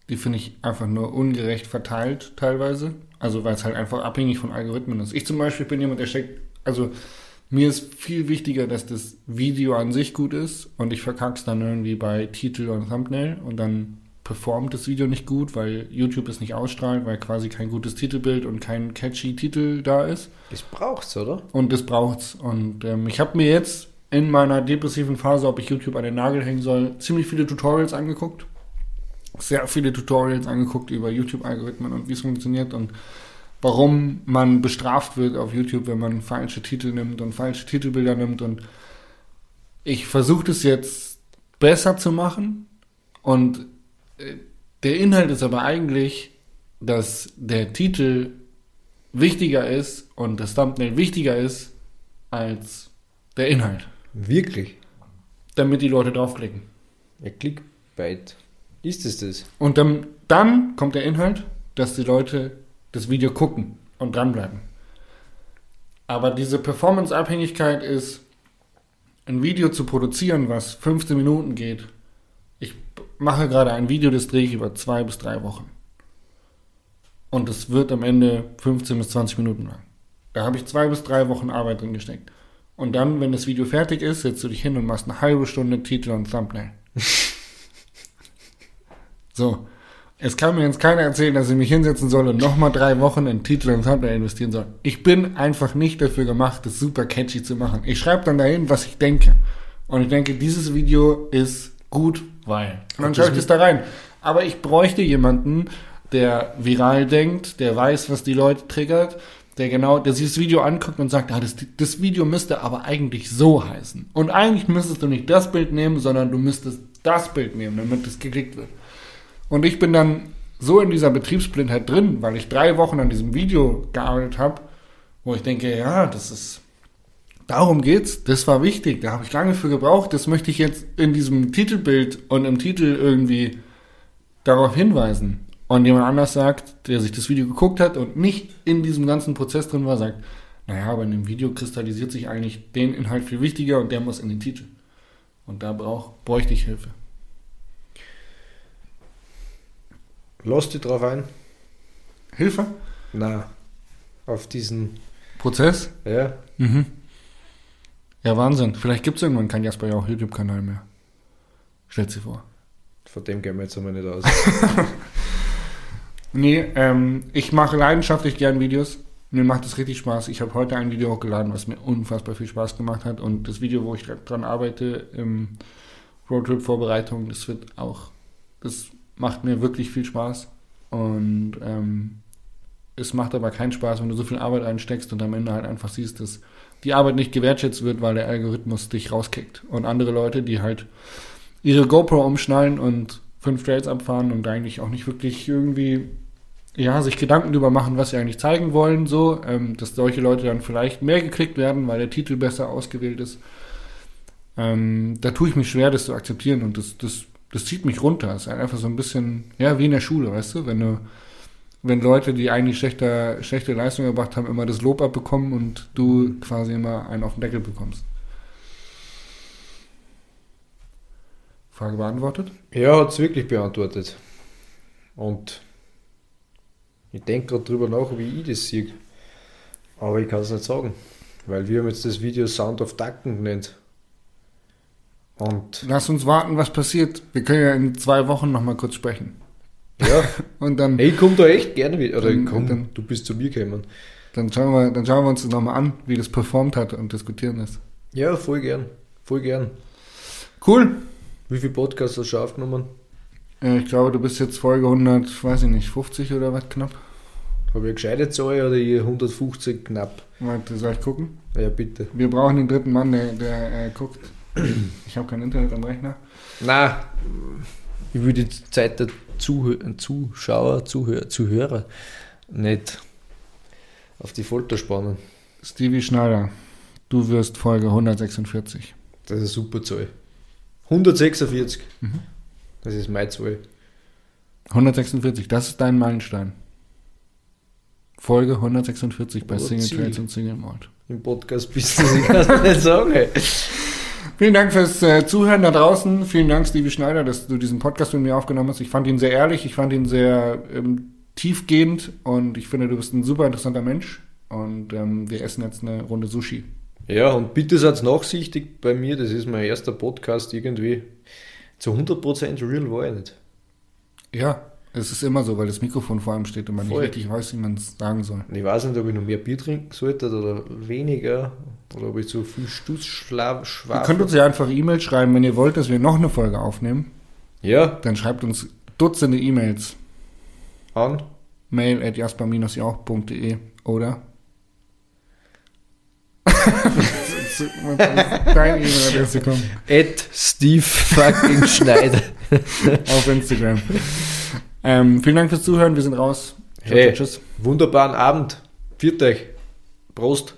Die finde ich einfach nur ungerecht verteilt teilweise. Also weil es halt einfach abhängig von Algorithmen ist. Ich zum Beispiel bin jemand, der steckt, also mir ist viel wichtiger, dass das Video an sich gut ist und ich verkack's dann irgendwie bei Titel und Thumbnail und dann performt das Video nicht gut, weil YouTube es nicht ausstrahlt, weil quasi kein gutes Titelbild und kein catchy Titel da ist. Das braucht's, oder? Und das braucht's. Und ähm, ich habe mir jetzt in meiner depressiven Phase, ob ich YouTube an den Nagel hängen soll, ziemlich viele Tutorials angeguckt. Sehr viele Tutorials angeguckt über YouTube-Algorithmen und wie es funktioniert und warum man bestraft wird auf YouTube, wenn man falsche Titel nimmt und falsche Titelbilder nimmt. Und ich versuche das jetzt besser zu machen. Und äh, der Inhalt ist aber eigentlich, dass der Titel wichtiger ist und das Thumbnail wichtiger ist als der Inhalt, Wirklich? damit die Leute draufklicken. Ja, Clickbait. Ist es das? Und dann, dann kommt der Inhalt, dass die Leute das Video gucken und dranbleiben. Aber diese Performance-Abhängigkeit ist, ein Video zu produzieren, was 15 Minuten geht. Ich mache gerade ein Video, das drehe ich über zwei bis drei Wochen. Und es wird am Ende 15 bis 20 Minuten lang. Da habe ich zwei bis drei Wochen Arbeit drin gesteckt. Und dann, wenn das Video fertig ist, setzt du dich hin und machst eine halbe Stunde Titel und Thumbnail. <laughs> So. Es kann mir jetzt keiner erzählen, dass ich mich hinsetzen soll und nochmal drei Wochen in Titel und Thumbnail investieren soll. Ich bin einfach nicht dafür gemacht, das super catchy zu machen. Ich schreibe dann dahin, was ich denke. Und ich denke, dieses Video ist gut, weil. Und dann schaue ich das da rein. Aber ich bräuchte jemanden, der viral denkt, der weiß, was die Leute triggert, der genau, der sich das Video anguckt und sagt, ah, das, das Video müsste aber eigentlich so heißen. Und eigentlich müsstest du nicht das Bild nehmen, sondern du müsstest das Bild nehmen, damit es geklickt wird. Und ich bin dann so in dieser Betriebsblindheit drin, weil ich drei Wochen an diesem Video gearbeitet habe, wo ich denke, ja, das ist, darum geht's, das war wichtig, da habe ich lange für gebraucht, das möchte ich jetzt in diesem Titelbild und im Titel irgendwie darauf hinweisen. Und jemand anders sagt, der sich das Video geguckt hat und nicht in diesem ganzen Prozess drin war, sagt, naja, aber in dem Video kristallisiert sich eigentlich den Inhalt viel wichtiger und der muss in den Titel. Und da brauch, bräuchte ich Hilfe. Lass dich drauf ein? Hilfe? Na, auf diesen, Prozess? ja, Mhm. Ja, Wahnsinn. Vielleicht gibt es irgendwann keinen Jasper ja auch YouTube-Kanal mehr. Stellt sie vor. von dem gehen wir jetzt einmal nicht aus. <laughs> Nee, ähm, ich mache leidenschaftlich gern Videos. Mir macht es richtig Spaß. Ich habe heute ein Video hochgeladen, was mir unfassbar viel Spaß gemacht hat. Und das Video, wo ich dran arbeite, im Roadtrip-Vorbereitung, das wird auch, das macht mir wirklich viel Spaß. Und ähm, es macht aber keinen Spaß, wenn du so viel Arbeit einsteckst und am Ende halt einfach siehst, dass die Arbeit nicht gewertschätzt wird, weil der Algorithmus dich rauskickt. Und andere Leute, die halt ihre GoPro umschnallen und fünf Trails abfahren und eigentlich auch nicht wirklich irgendwie ja, sich Gedanken darüber machen, was sie eigentlich zeigen wollen, so, ähm, dass solche Leute dann vielleicht mehr geklickt werden, weil der Titel besser ausgewählt ist. Ähm, da tue ich mich schwer, das zu akzeptieren und das, das, das zieht mich runter. Es ist einfach so ein bisschen, ja, wie in der Schule, weißt du, wenn du, wenn Leute, die eigentlich schlechter, schlechte Leistung erbracht haben, immer das Lob abbekommen und du quasi immer einen auf den Deckel bekommst. Frage beantwortet? Ja, hat es wirklich beantwortet. Und ich denke gerade drüber nach, wie ich das sehe. Aber ich kann es nicht sagen. Weil wir haben jetzt das Video Sound of Ducken genannt. Und Lass uns warten, was passiert. Wir können ja in zwei Wochen nochmal kurz sprechen. ja, <laughs> Und dann, ich komme da echt gerne wieder. Oder Dann- komm, dann- du bist zu mir gekommen. dann, schauen wir, dann schauen wir uns das nochmal an, wie das performt hat und diskutieren das. Ja, voll gern. Voll gern. Cool. Wie viele Podcasts hast du schon aufgenommen? Äh, Ich glaube, du bist jetzt Folge 100, weiß ich nicht, 50 oder was knapp. Habe ich gescheite Zahl oder ich 150 knapp? Warte, soll ich gucken? Ja, bitte. Wir brauchen den dritten Mann, der, der äh, guckt. Ich habe kein Internet am Rechner. Na, ich will die Zeit der Zuhö Zuschauer, Zuhörer, Zuhörer nicht auf die Folter spannen. Stevie Schneider, du wirst Folge 146. Das ist eine super Zahl. 146. Mhm. Das ist meine Zahl. 146, das ist dein Meilenstein. Folge 146 bei Single. Trades und Single Malt. Im Podcast-Business, ich kann es nicht sagen. Vielen Dank fürs äh, Zuhören da draußen. Vielen Dank, Stevie Schneider, dass du diesen Podcast mit mir aufgenommen hast. Ich fand ihn sehr ehrlich, ich fand ihn sehr ähm, tiefgehend und ich finde, du bist ein super interessanter Mensch. Und ähm, wir essen jetzt eine Runde Sushi. Ja, und bitte seid nachsichtig bei mir, das ist mein erster Podcast irgendwie. Zu 100% real war ich nicht. Ja, es ist immer so, weil das Mikrofon vor einem steht und man Voll. nicht richtig weiß, wie man es sagen soll. Und ich weiß nicht, ob ich noch mehr Bier trinken sollte oder weniger. Oder ob ich zu viel Stuss Ihr schla- könnt schwafel. uns ja einfach E-Mails schreiben, wenn ihr wollt, dass wir noch eine Folge aufnehmen. Ja, Dann schreibt uns Dutzende E-Mails. an. Mail at jasper-jauch.de oder deine E-Mail-Adresse kommen At Steve fucking Schneider. auf Instagram. Ähm, vielen Dank fürs Zuhören, wir sind raus. Hey. Tschüss. Wunderbaren Abend. Viert euch. Prost.